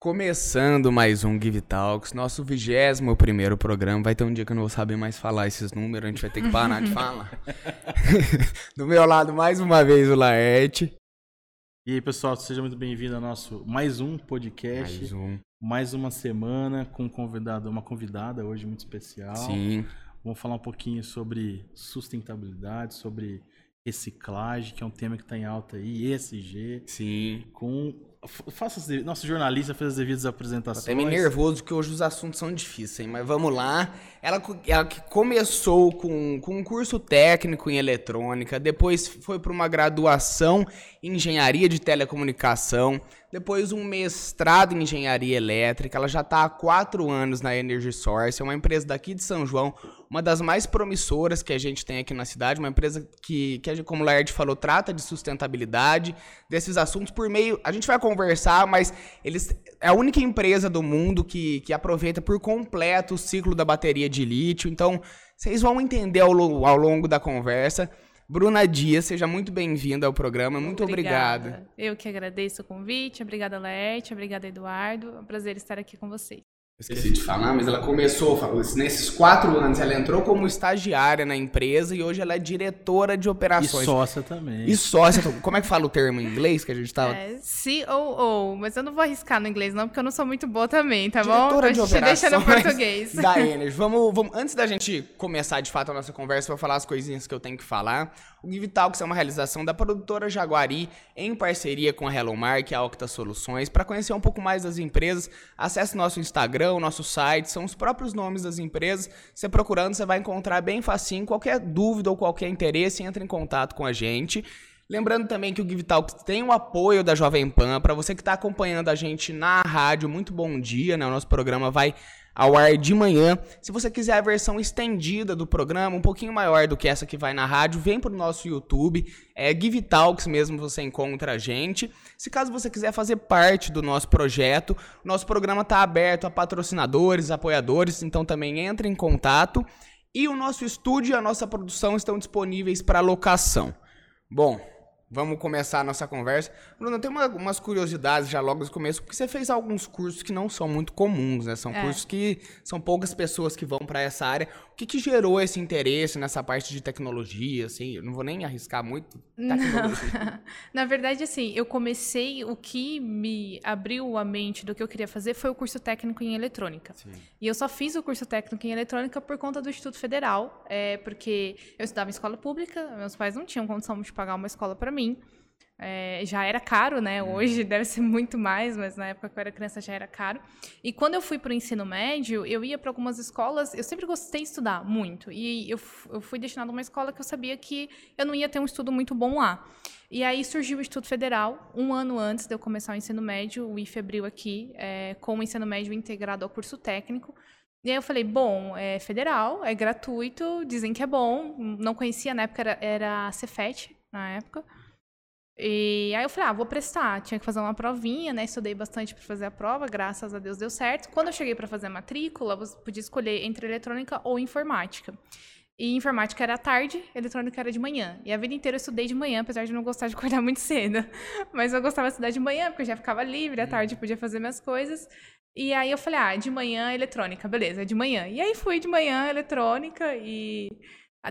Começando mais um Give Talks, nosso vigésimo primeiro programa. Vai ter um dia que eu não vou saber mais falar esses números, a gente vai ter que parar de falar. Do meu lado, mais uma vez, o Laerte. E aí, pessoal, seja muito bem-vindo ao nosso mais um podcast. Mais um. Mais uma semana com um convidado, uma convidada hoje muito especial. Sim. Vamos falar um pouquinho sobre sustentabilidade, sobre reciclagem, que é um tema que está em alta aí, ESG. Sim. Com faça as, nosso jornalista fez as devidas apresentações. Tô até meio nervoso que hoje os assuntos são difíceis, hein? mas vamos lá. Ela, ela que começou com, com um curso técnico em eletrônica, depois foi para uma graduação em engenharia de telecomunicação, depois um mestrado em engenharia elétrica. Ela já está há quatro anos na Energy Source, é uma empresa daqui de São João, uma das mais promissoras que a gente tem aqui na cidade, uma empresa que, que como o Laird falou, trata de sustentabilidade, desses assuntos por meio. A gente vai conversar, mas eles é a única empresa do mundo que, que aproveita por completo o ciclo da bateria de lítio. Então, vocês vão entender ao, ao longo da conversa. Bruna Dias, seja muito bem-vinda ao programa. Muito obrigada. obrigado. Eu que agradeço o convite. Obrigada, Laerte. Obrigada, Eduardo. É um prazer estar aqui com vocês. Esqueci de falar, mas ela começou, nesses quatro anos, ela entrou como estagiária na empresa e hoje ela é diretora de operações. E sócia também. E sócia. Como é que fala o termo em inglês que a gente tava? É, COO, mas eu não vou arriscar no inglês não, porque eu não sou muito boa também, tá diretora bom? Diretora de operações deixa no português. Da Energy. Vamos, vamos, antes da gente começar de fato a nossa conversa, eu vou falar as coisinhas que eu tenho que falar. O Give Talks é uma realização da produtora Jaguari em parceria com a Hello Mark e a Octa Soluções. Para conhecer um pouco mais das empresas, acesse nosso Instagram, nosso site, são os próprios nomes das empresas. Você procurando, você vai encontrar bem facinho. Qualquer dúvida ou qualquer interesse, entre em contato com a gente. Lembrando também que o Give Talks tem o apoio da Jovem Pan. Para você que está acompanhando a gente na rádio, muito bom dia. Né? O nosso programa vai ao ar de manhã. Se você quiser a versão estendida do programa, um pouquinho maior do que essa que vai na rádio, vem para o nosso YouTube. É Give Talks mesmo, você encontra a gente. Se caso você quiser fazer parte do nosso projeto, nosso programa está aberto a patrocinadores, apoiadores, então também entre em contato. E o nosso estúdio e a nossa produção estão disponíveis para locação. Bom, Vamos começar a nossa conversa. Bruno, tem uma, umas curiosidades já logo no começo, porque você fez alguns cursos que não são muito comuns, né? São é. cursos que são poucas pessoas que vão para essa área. O que, que gerou esse interesse nessa parte de tecnologia, assim? Eu não vou nem arriscar muito tecnologia. Na verdade, assim, eu comecei, o que me abriu a mente do que eu queria fazer foi o curso técnico em eletrônica. Sim. E eu só fiz o curso técnico em eletrônica por conta do Instituto Federal, é, porque eu estudava em escola pública, meus pais não tinham condição de pagar uma escola para mim. É, já era caro, né? Uhum. Hoje deve ser muito mais, mas na época que eu era criança já era caro. E quando eu fui para o ensino médio, eu ia para algumas escolas. Eu sempre gostei de estudar muito. E eu, eu fui destinada a uma escola que eu sabia que eu não ia ter um estudo muito bom lá. E aí surgiu o Instituto Federal, um ano antes de eu começar o ensino médio, o IFE abriu aqui, é, com o ensino médio integrado ao curso técnico. E aí eu falei, bom, é federal, é gratuito, dizem que é bom. Não conhecia, na época era, era a Cefet, na época. E aí eu falei, ah, vou prestar. Tinha que fazer uma provinha, né? Estudei bastante para fazer a prova, graças a Deus deu certo. Quando eu cheguei para fazer a matrícula, você podia escolher entre eletrônica ou informática. E informática era à tarde, eletrônica era de manhã. E a vida inteira eu estudei de manhã, apesar de não gostar de acordar muito cedo. Mas eu gostava de estudar de manhã, porque eu já ficava livre, à uhum. tarde podia fazer minhas coisas. E aí eu falei, ah, de manhã eletrônica, beleza, de manhã. E aí fui de manhã eletrônica e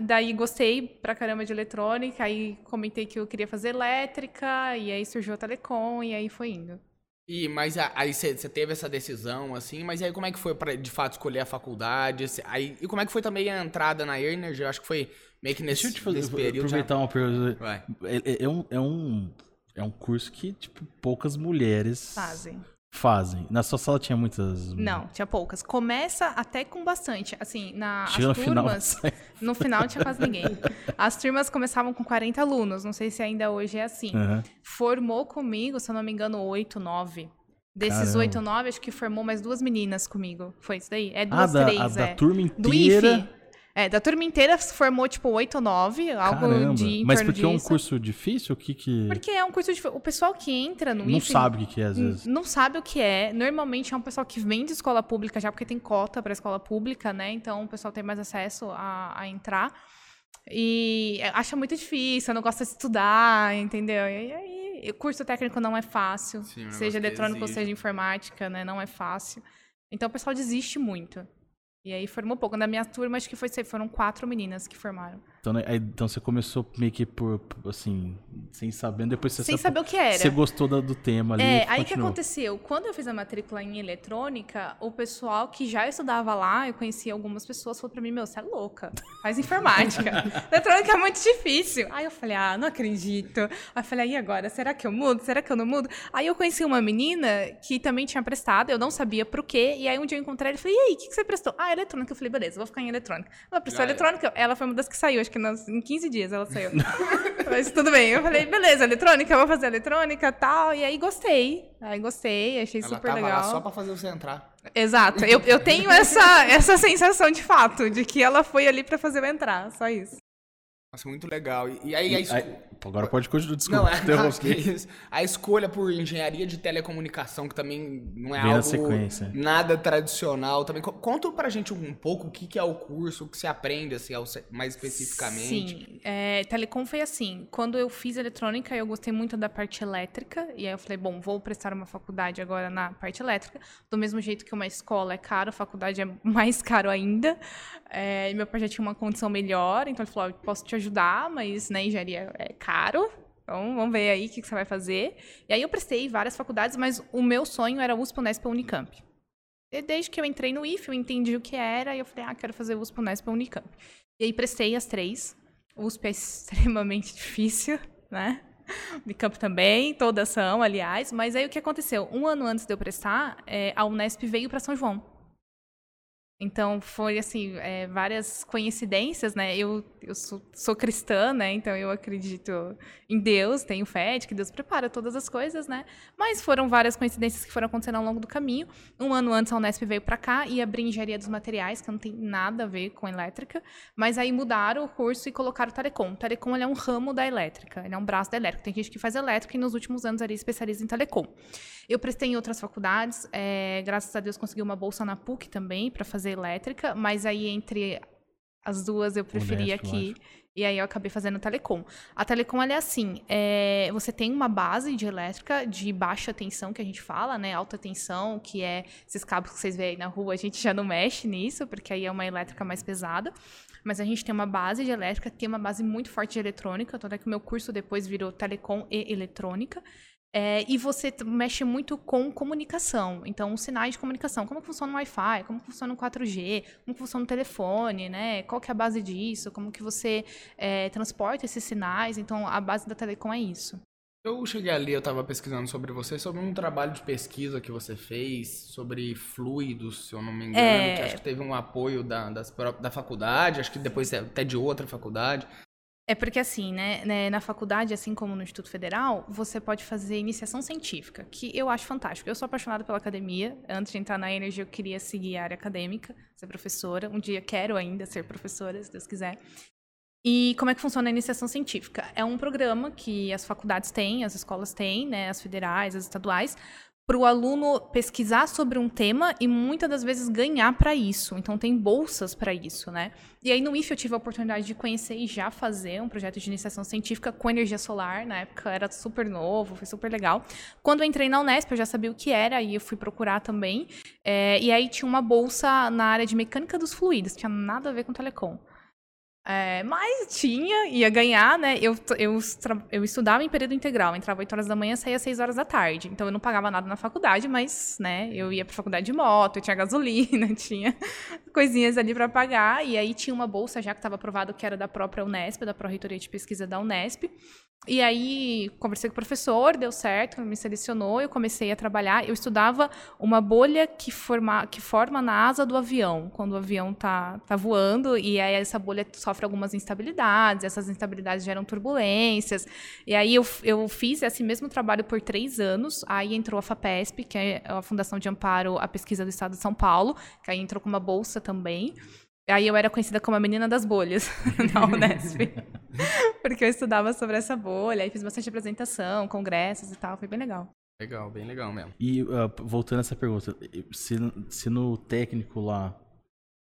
Daí gostei pra caramba de eletrônica, aí comentei que eu queria fazer elétrica, e aí surgiu a telecom, e aí foi indo. E, mas aí você teve essa decisão, assim, mas aí como é que foi para de fato escolher a faculdade? Aí, e como é que foi também a entrada na Energy? Eu acho que foi meio que nesse, Deixa eu te fazer, período. Aproveitar já... uma pergunta. É, é, é, um, é, um, é um curso que, tipo, poucas mulheres fazem fazem. Na sua sala tinha muitas. Não, tinha poucas. Começa até com bastante. Assim, na, Chega as no turmas. Final, no final não tinha quase ninguém. As turmas começavam com 40 alunos. Não sei se ainda hoje é assim. Uhum. Formou comigo, se eu não me engano, 8, 9. Desses Caramba. 8, 9, acho que formou mais duas meninas comigo. Foi isso daí? É duas, ah, três, a é. da turma inteira. Do IFE. É, da turma inteira formou, tipo, 8 ou 9, algo Caramba. de Mas porque disso. é um curso difícil? O que que... Porque é um curso difícil. O pessoal que entra no Não IFE, sabe o que, que é, às vezes. Não sabe o que é. Normalmente é um pessoal que vem de escola pública já, porque tem cota para escola pública, né? Então o pessoal tem mais acesso a, a entrar. E acha muito difícil, não gosta de estudar, entendeu? E aí o curso técnico não é fácil, Sim, é seja eletrônico seja informática, né? Não é fácil. Então o pessoal desiste muito. E aí formou pouco. Na minha turma, acho que foi, foram quatro meninas que formaram. Então, né, aí- então você começou meio que por, assim, sem sabendo, depois você Sem se- saber o que era. Você gostou do, do tema ali. É, aí o que aconteceu? Quando eu fiz a matrícula em eletrônica, o pessoal que já estudava lá, eu conhecia algumas pessoas, falou pra mim, meu, você é louca, faz informática. eletrônica é muito difícil. Aí eu falei, ah, não acredito. Aí eu falei, e agora? Será que eu mudo? Será que eu não mudo? Aí eu conheci uma menina que também tinha prestado, eu não sabia pro quê, e aí um dia eu encontrei ela e falei, e aí, o que, que você prestou? Ah, eletrônica. Eu falei, beleza, vou ficar em eletrônica. Ela prestou era. eletrônica, ela foi uma das que saiu, acho que nas- em 15 dias ela saiu. Mas tudo bem. Eu falei, beleza, eletrônica, eu vou fazer eletrônica e tal. E aí gostei. Aí gostei, achei Ela super tava legal. lá só pra fazer você entrar. Exato. Eu, eu tenho essa, essa sensação de fato, de que ela foi ali pra fazer eu entrar, só isso. Nossa, muito legal. E, e aí, E a esco- aí- agora pode continuar, desculpa. Não, é. A escolha por engenharia de telecomunicação, que também não é Vem algo sequência. nada tradicional. Também Co- conta pra gente um pouco o que, que é o curso, o que se aprende, assim, mais especificamente. Sim. É, telecom foi assim. Quando eu fiz eletrônica, eu gostei muito da parte elétrica. E aí eu falei, bom, vou prestar uma faculdade agora na parte elétrica. Do mesmo jeito que uma escola é caro, a faculdade é mais caro ainda. É, e meu pai já tinha uma condição melhor, então ele falou, "Ó, eu posso te ajudar, mas né, engenharia é caro. Então, vamos ver aí o que, que você vai fazer. E aí eu prestei várias faculdades, mas o meu sonho era USP, Unesp ou Unicamp. E desde que eu entrei no IF, eu entendi o que era, e eu falei, ah, quero fazer USP, Unesp ou Unicamp. E aí prestei as três. USP é extremamente difícil, né? Unicamp também, todas são, aliás. Mas aí o que aconteceu? Um ano antes de eu prestar, é, a Unesp veio para São João. Então foi assim, é, várias coincidências, né? Eu, eu sou, sou cristã, né? Então eu acredito em Deus, tenho fé de que Deus prepara todas as coisas, né? Mas foram várias coincidências que foram acontecendo ao longo do caminho. Um ano antes a Unesp veio para cá e abrir engenharia dos materiais, que não tem nada a ver com elétrica. Mas aí mudaram o curso e colocaram o telecom. O telecom ele é um ramo da elétrica, ele é um braço da elétrica. Tem gente que faz elétrica e nos últimos anos ali especializa em telecom. Eu prestei em outras faculdades, é, graças a Deus consegui uma bolsa na PUC também para fazer elétrica, mas aí entre as duas eu preferi Unesp, aqui. E aí eu acabei fazendo telecom. A telecom ela é assim, é, você tem uma base de elétrica de baixa tensão que a gente fala, né? Alta tensão, que é esses cabos que vocês veem aí na rua, a gente já não mexe nisso, porque aí é uma elétrica mais pesada. Mas a gente tem uma base de elétrica, tem uma base muito forte de eletrônica, tanto é que o meu curso depois virou telecom e eletrônica. É, e você mexe muito com comunicação. Então, os sinais de comunicação. Como funciona o Wi-Fi? Como funciona o 4G? Como funciona o telefone? Né? Qual que é a base disso? Como que você é, transporta esses sinais? Então, a base da telecom é isso. Eu cheguei ali, eu tava pesquisando sobre você, sobre um trabalho de pesquisa que você fez, sobre fluidos, se eu não me engano, É. que acho que teve um apoio da, das da faculdade, acho que depois até de outra faculdade. É porque assim, né, né, na faculdade, assim como no Instituto Federal, você pode fazer iniciação científica, que eu acho fantástico. Eu sou apaixonada pela academia. Antes de entrar na Energy, eu queria seguir a área acadêmica, ser professora. Um dia quero ainda ser professora, se Deus quiser. E como é que funciona a iniciação científica? É um programa que as faculdades têm, as escolas têm, né, as federais, as estaduais, para o aluno pesquisar sobre um tema e muitas das vezes ganhar para isso. Então tem bolsas para isso, né? E aí no IF eu tive a oportunidade de conhecer e já fazer um projeto de iniciação científica com energia solar. Na época era super novo, foi super legal. Quando eu entrei na Unesp eu já sabia o que era e eu fui procurar também. É, e aí tinha uma bolsa na área de mecânica dos fluidos, tinha nada a ver com telecom. É, mas tinha, ia ganhar, né? Eu, eu, eu estudava em período integral, entrava 8 horas da manhã, saía às 6 horas da tarde. Então eu não pagava nada na faculdade, mas, né, eu ia pra faculdade de moto, eu tinha gasolina, tinha coisinhas ali para pagar. E aí tinha uma bolsa já que estava aprovado que era da própria Unesp, da Pró-Reitoria de Pesquisa da Unesp. E aí conversei com o professor, deu certo, me selecionou, eu comecei a trabalhar. Eu estudava uma bolha que, forma, que forma na asa do avião, quando o avião tá, tá voando, e aí essa bolha sofre algumas instabilidades, essas instabilidades geram turbulências. E aí eu, eu fiz esse mesmo trabalho por três anos, aí entrou a FAPESP, que é a Fundação de Amparo à Pesquisa do Estado de São Paulo, que aí entrou com uma bolsa também. Aí eu era conhecida como a menina das bolhas na Unesp. Porque eu estudava sobre essa bolha, aí fiz bastante apresentação, congressos e tal, foi bem legal. Legal, bem legal mesmo. E ah, voltando a essa pergunta, se, se no técnico lá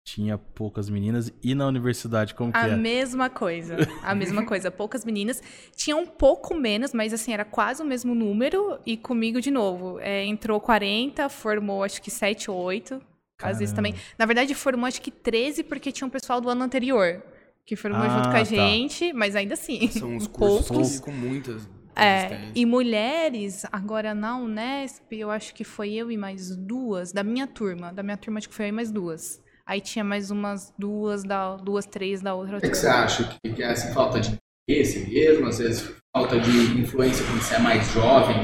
tinha poucas meninas. E na universidade, como que A é? mesma coisa. A mesma coisa. Poucas meninas. Tinha um pouco menos, mas assim, era quase o mesmo número. E comigo de novo. É, entrou 40, formou acho que 7 ou 8. Às vezes também. Na verdade, formou acho que 13, porque tinha um pessoal do ano anterior. Que formou Ah, junto com a tá. gente, mas ainda assim. São uns cursos poucos. com muitas. É, e mulheres, agora na Unesp, eu acho que foi eu e mais duas, da minha turma. Da minha turma, acho que foi eu e mais duas. Aí tinha mais umas duas, da, duas, três da outra O que, que você acha? Que, que é assim, falta de interesse mesmo? Às vezes falta de influência quando você é mais jovem?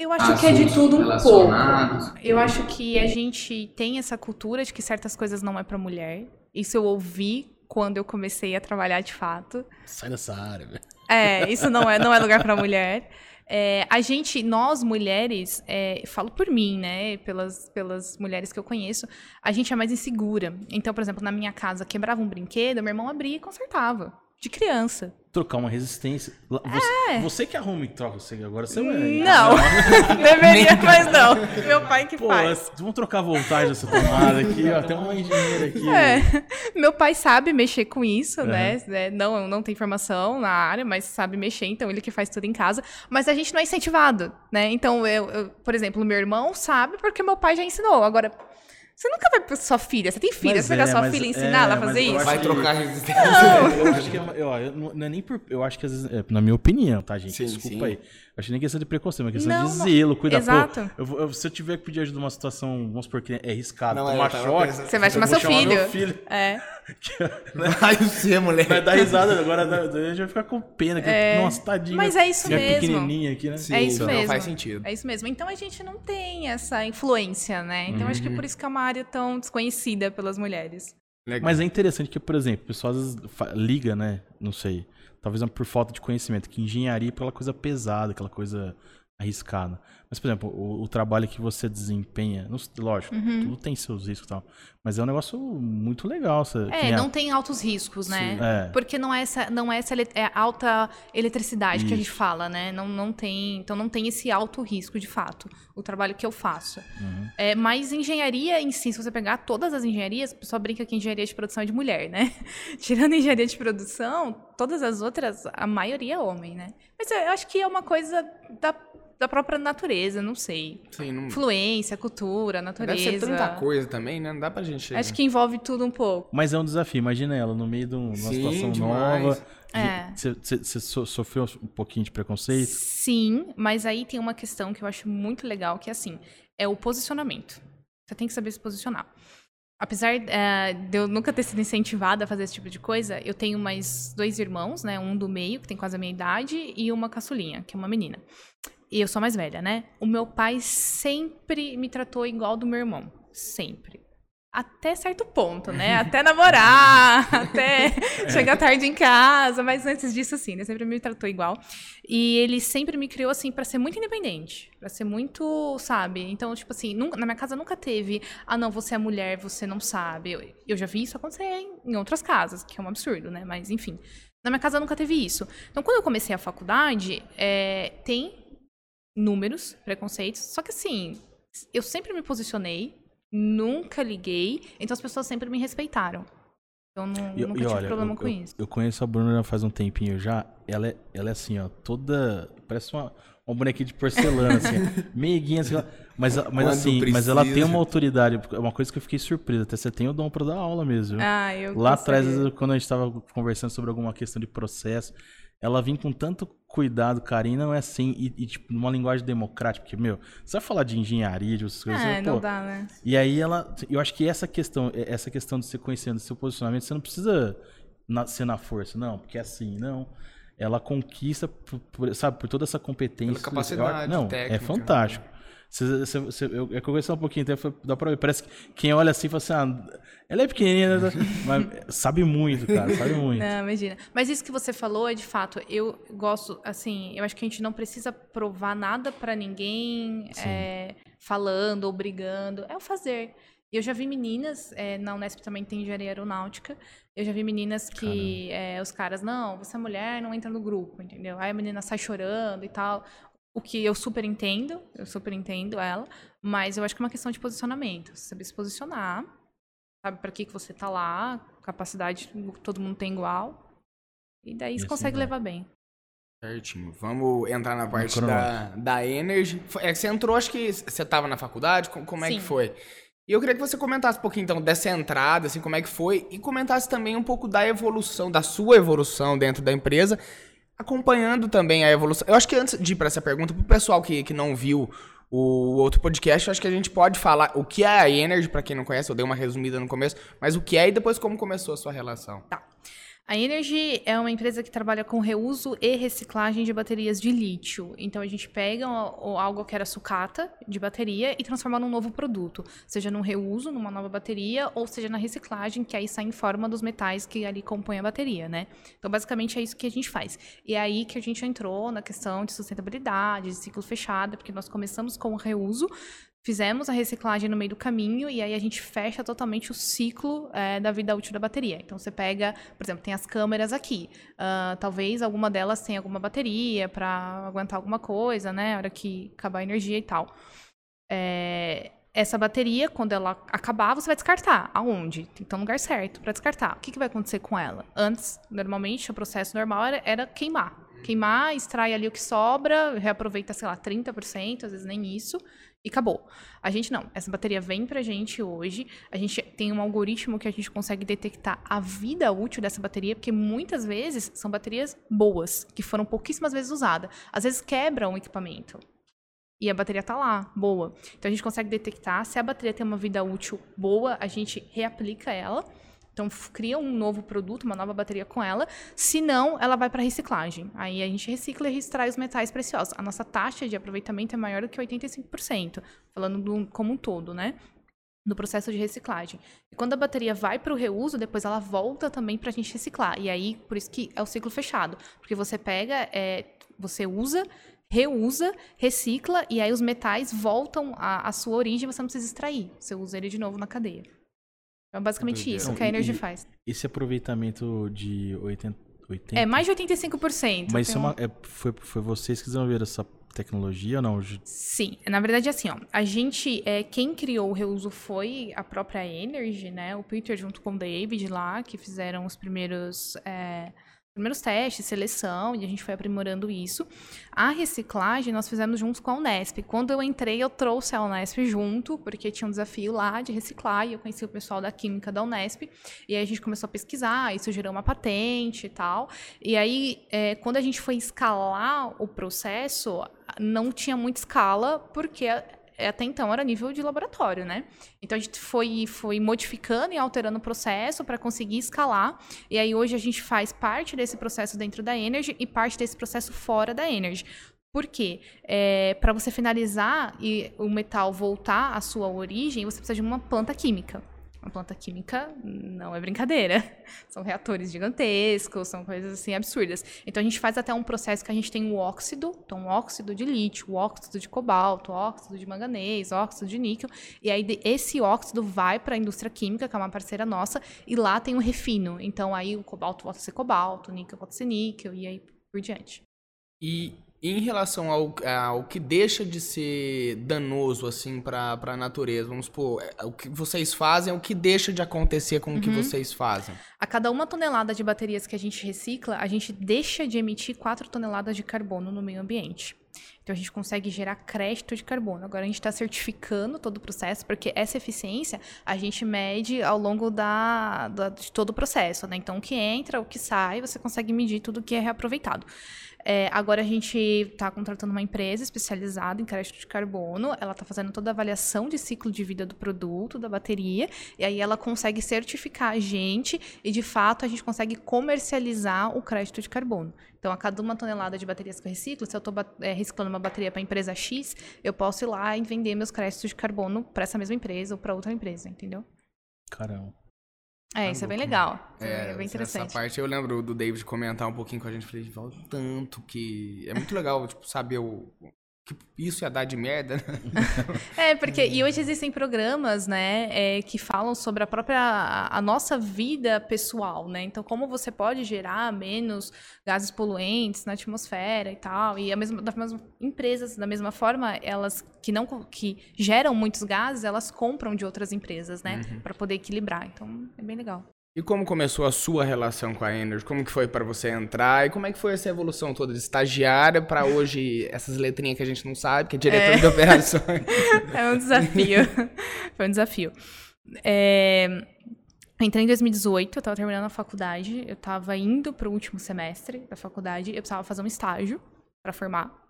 Eu acho que é de tudo um pouco. Eu acho que a gente tem essa cultura de que certas coisas não é pra mulher. Isso eu ouvi quando eu comecei a trabalhar de fato. Sai dessa área, velho. É, isso não é, não é lugar pra mulher. É, a gente, nós mulheres, é, falo por mim, né? Pelas, pelas mulheres que eu conheço, a gente é mais insegura. Então, por exemplo, na minha casa quebrava um brinquedo, meu irmão abria e consertava. De criança. Trocar uma resistência. Você, você que arruma e troca, você, agora você vai. É. Não, deveria, mas não. Meu pai que Pô, faz. vamos trocar a voltagem dessa tomada aqui, ó. Tem uma engenheira aqui. É. Meu pai sabe mexer com isso, Uhum. né? É, Não, não tem formação na área, mas sabe mexer, então ele que faz tudo em casa. Mas a gente não é incentivado, né? Então, eu, eu- por exemplo, meu irmão sabe porque meu pai já ensinou. Agora, você nunca vai pra sua filha, você tem filha, Mas você pegar é, sua mas- filha e é, ensinar ela a fazer isso? Vai que- trocar resistência. Eu acho que é, eu, eu não não é nem por. Eu acho que às vezes. é, na minha opinião, tá, gente? Sim, Desculpa sim. aí. Eu acho que nem questão de preconceito, mas questão Não, de zelo, cuidar. Pô, Exato. eu vou- eu- se eu tiver que pedir ajuda numa situação, vamos supor que é arriscado, Não, é, tomar eu choque. Você vai eu chamar vou seu chamar meu filho. filho. É. Vai você, mulher. Vai dar risada agora, a gente vai ficar com pena. Que, É. Nossa, tadinho. Mas é isso mesmo. pequenininha aqui, né? Sim, é isso não, mesmo. faz sentido. É isso mesmo. Então a gente não tem essa influência, né? Então acho que Uhum. por isso que é uma área tão desconhecida pelas mulheres. Legal. Mas é interessante que, por exemplo, o pessoal às vezes liga, né? Não sei. Talvez por falta de conhecimento, que engenharia é aquela coisa pesada, aquela coisa arriscada. Mas, por exemplo, o, o trabalho que você desempenha, não lógico, Uhum. tudo tem seus riscos e tal. Mas é um negócio muito legal. Você, É, a- não tem altos riscos, né? Sim. É. Porque não é essa, não é essa ele- é alta eletricidade que a gente Isso. fala, né? Não, não tem, então não tem esse alto risco de fato, o trabalho que eu faço. Uhum. É, mas engenharia em si, se você pegar todas as engenharias, o pessoal brinca que engenharia de produção é de mulher, né? Tirando engenharia de produção, todas as outras, a maioria é homem, né? Mas eu eu acho que é uma coisa da, da própria natureza, não sei. Sim, não... Influência, cultura, natureza. Deve ser tanta coisa também, né? Não dá pra gente... Acho que envolve tudo um pouco. Mas é um desafio. Imagina ela no meio de um- uma Sim, situação demais. nova. É. Você so- sofreu um pouquinho de preconceito? Sim, mas aí tem uma questão que eu acho muito legal, que é assim, é o posicionamento. Você tem que saber se posicionar. Apesar eh, de eu nunca ter sido incentivada a fazer esse tipo de coisa, eu tenho mais dois irmãos, né? Um do meio, que tem quase a minha idade, e uma caçulinha, que é uma menina. E eu sou mais velha, né? O meu pai sempre me tratou igual do meu irmão. Sempre. Até certo ponto, né? Até namorar, até chegar tarde em casa, mas antes disso, assim, ele sempre me tratou igual. E ele sempre me criou, assim, pra ser muito independente. Pra ser muito, sabe? Então, tipo assim, nunca- na minha casa nunca teve, ah, não, você é mulher, você não sabe. Eu, eu já vi isso acontecer em, em outras casas, que é um absurdo, né? Mas, enfim. Na minha casa nunca teve isso. Então, quando eu comecei a faculdade, é, tem números, preconceitos, só que assim, eu sempre me posicionei, nunca liguei, então as pessoas sempre me respeitaram. Então, não, E- nunca e tive olha, problema eu, com eu- isso. Eu conheço a Bruna já faz um tempinho já. Ela é, ela é assim, ó, toda. Parece uma, uma bonequinha de porcelana, assim. meiguinha, assim. Mas, mas Quando assim, mas ela tem precisa. uma autoridade. É uma coisa que eu fiquei surpresa. Até você tem o dom pra dar aula mesmo. Ah, eu Lá atrás, quando a gente tava conversando sobre alguma questão de processo, ela vinha com tanto cuidado, carinho, não é assim, e, e, tipo, numa linguagem democrática, porque, meu, você vai falar de engenharia, de outras coisas, É, não pô, dá, né? e aí ela, eu acho que essa questão, essa questão de você conhecendo seu posicionamento, você não precisa na- ser na força, não, porque é assim, não. Ela conquista, por, por- sabe, por toda essa competência. Pela capacidade Eu- Não, é técnica. fantástico. Você, você, você, eu, eu conversei um pouquinho, até foi- dá pra ver. Parece que quem olha assim fala assim, ah, ela é pequenininha, mas sabe muito, cara, sabe muito. Não, imagina. Mas isso que você falou é de fato, eu gosto, assim, eu acho que a gente não precisa provar nada pra ninguém é, falando ou brigando, é o fazer. Eu já vi meninas, é, na Unesp também tem engenharia aeronáutica, eu já vi meninas que é, os caras, não, você é mulher, não entra no grupo, entendeu? Aí a menina sai chorando e tal, o que eu super entendo, eu super entendo ela, mas eu acho que é uma questão de posicionamento, saber se posicionar sabe para que, que você tá lá, capacidade todo mundo tem igual. E daí você assim consegue vai. levar bem. Certinho. Vamos entrar na parte da, da Energy. É que você entrou, acho que você estava na faculdade, co- como é que Sim. foi? E eu queria que você comentasse um pouquinho, então, dessa entrada, assim, como é que foi, e comentasse também um pouco da evolução, da sua evolução dentro da empresa, acompanhando também a evolução. Eu acho que antes de ir para essa pergunta, pro pessoal que, que não viu o outro podcast, eu acho que a gente pode falar o que é a Energy, para quem não conhece, eu dei uma resumida no começo, mas o que é e depois como começou a sua relação. A Energy é uma empresa que trabalha com reuso e reciclagem de baterias de lítio. Então a gente pega algo que era sucata de bateria e transforma num novo produto, seja num reuso, numa nova bateria, ou seja na reciclagem, que aí sai em forma dos metais que ali compõem a bateria, né? Então basicamente é isso que a gente faz. E é aí que a gente entrou na questão de sustentabilidade, de ciclo fechado, porque nós começamos com o reuso, Fizemos a reciclagem no meio do caminho e aí a gente fecha totalmente o ciclo é, da vida útil da bateria. Então você pega, por exemplo, tem as câmeras aqui. Ah, talvez alguma delas tenha alguma bateria para aguentar alguma coisa, né? Na hora que acabar a energia e tal. É, essa bateria, quando ela acabar, você vai descartar. Aonde? Tem que estar no lugar certo para descartar. O que, que vai acontecer com ela? Antes, normalmente, o processo normal era, era queimar. Queimar, extrai ali o que sobra, reaproveita, sei lá, 30%, às vezes nem isso, e acabou. A gente não. Essa bateria vem pra gente hoje. A gente tem um algoritmo que a gente consegue detectar a vida útil dessa bateria, porque muitas vezes são baterias boas, que foram pouquíssimas vezes usadas. Às vezes quebram o equipamento. E a bateria tá lá, boa. Então a gente consegue detectar se a bateria tem uma vida útil boa, a gente reaplica ela. Então cria um novo produto, uma nova bateria com ela. Se não, ela vai para reciclagem. Aí a gente recicla e extrai os metais preciosos. A nossa taxa de aproveitamento é maior do que 85%, falando do, como um todo, né? Do processo de reciclagem. E quando a bateria vai para o reuso, depois ela volta também para a gente reciclar. E aí, por isso que é o ciclo fechado. Porque você pega, é, você usa, reusa, recicla, e aí os metais voltam à, à sua origem você não precisa extrair. Você usa ele de novo na cadeia. Então, é basicamente Doideira. isso que a Energy e- faz. Esse aproveitamento de 80. 80 É mais de 85%. Mas isso é um- uma, é- foi, foi vocês que desenvolveram essa tecnologia ou não? Sim, na verdade é assim, ó. A gente, é, quem criou o reuso foi a própria Energy, né? O Peter junto com o David lá, que fizeram os primeiros, é, primeiros testes, seleção, e a gente foi aprimorando isso. A reciclagem nós fizemos juntos com a Unesp. Quando eu entrei, eu trouxe a Unesp junto, porque tinha um desafio lá de reciclar, e eu conheci o pessoal da química da Unesp, e aí a gente começou a pesquisar, isso gerou uma patente e tal. E aí, é, quando a gente foi escalar o processo, não tinha muita escala, porque até então era nível de laboratório, né? Então a gente foi, foi modificando e alterando o processo para conseguir escalar. E aí hoje a gente faz parte desse processo dentro da Energy e parte desse processo fora da Energy. Por quê? para você finalizar e o metal voltar à sua origem, você precisa de uma planta química. Uma planta química não é brincadeira. São reatores gigantescos, são coisas assim absurdas. Então a gente faz até um processo que a gente tem o óxido, então óxido de lítio, óxido de cobalto, óxido de manganês, óxido de níquel, e aí esse óxido vai para a indústria química, que é uma parceira nossa, e lá tem o refino. Então aí o cobalto volta a ser cobalto, o níquel volta a ser níquel e aí por diante. E em relação ao, ao que deixa de ser danoso, assim, pra, pra natureza, vamos supor, é, o que vocês fazem, o que deixa de acontecer com o que vocês fazem? A cada uma tonelada de baterias que a gente recicla, a gente deixa de emitir 4 toneladas de carbono no meio ambiente. Então a gente consegue gerar crédito de carbono. Agora a gente está certificando todo o processo, porque essa eficiência a gente mede ao longo da, da- de todo o processo. Né? Então o que entra, o que sai, você consegue medir tudo que é reaproveitado. É, agora a gente está contratando uma empresa especializada em crédito de carbono. Ela está fazendo toda a avaliação de ciclo de vida do produto, da bateria, e aí ela consegue certificar a gente e de fato a gente consegue comercializar o crédito de carbono. Então, a cada uma tonelada de baterias que eu reciclo, se eu estou reciclando uma bateria para a empresa X, eu posso ir lá e vender meus créditos de carbono para essa mesma empresa ou para outra empresa, entendeu? Caramba. É, Ah, isso é bem louco. legal. É, bem essa- interessante. Essa parte eu lembro do David comentar um pouquinho com a gente. Falei, "Val, tanto que. É muito legal, tipo, saber o. isso ia dar de merda. Né? é, porque e hoje existem programas, né, é, que falam sobre a própria a nossa vida pessoal, né? Então, como você pode gerar menos gases poluentes na atmosfera e tal. E a mesma, das mesmas empresas, da mesma forma, elas que não que geram muitos gases, elas compram de outras empresas, né, uhum. para poder equilibrar. Então, é bem legal. E como começou a sua relação com a Energy? Como que foi para você entrar? E como é que foi essa evolução toda de estagiária para hoje essas letrinhas que a gente não sabe, que é diretor é. de operações? é um desafio. foi um desafio. É... Entrei em 2018, eu estava terminando a faculdade, eu estava indo para o último semestre da faculdade, eu precisava fazer um estágio para formar.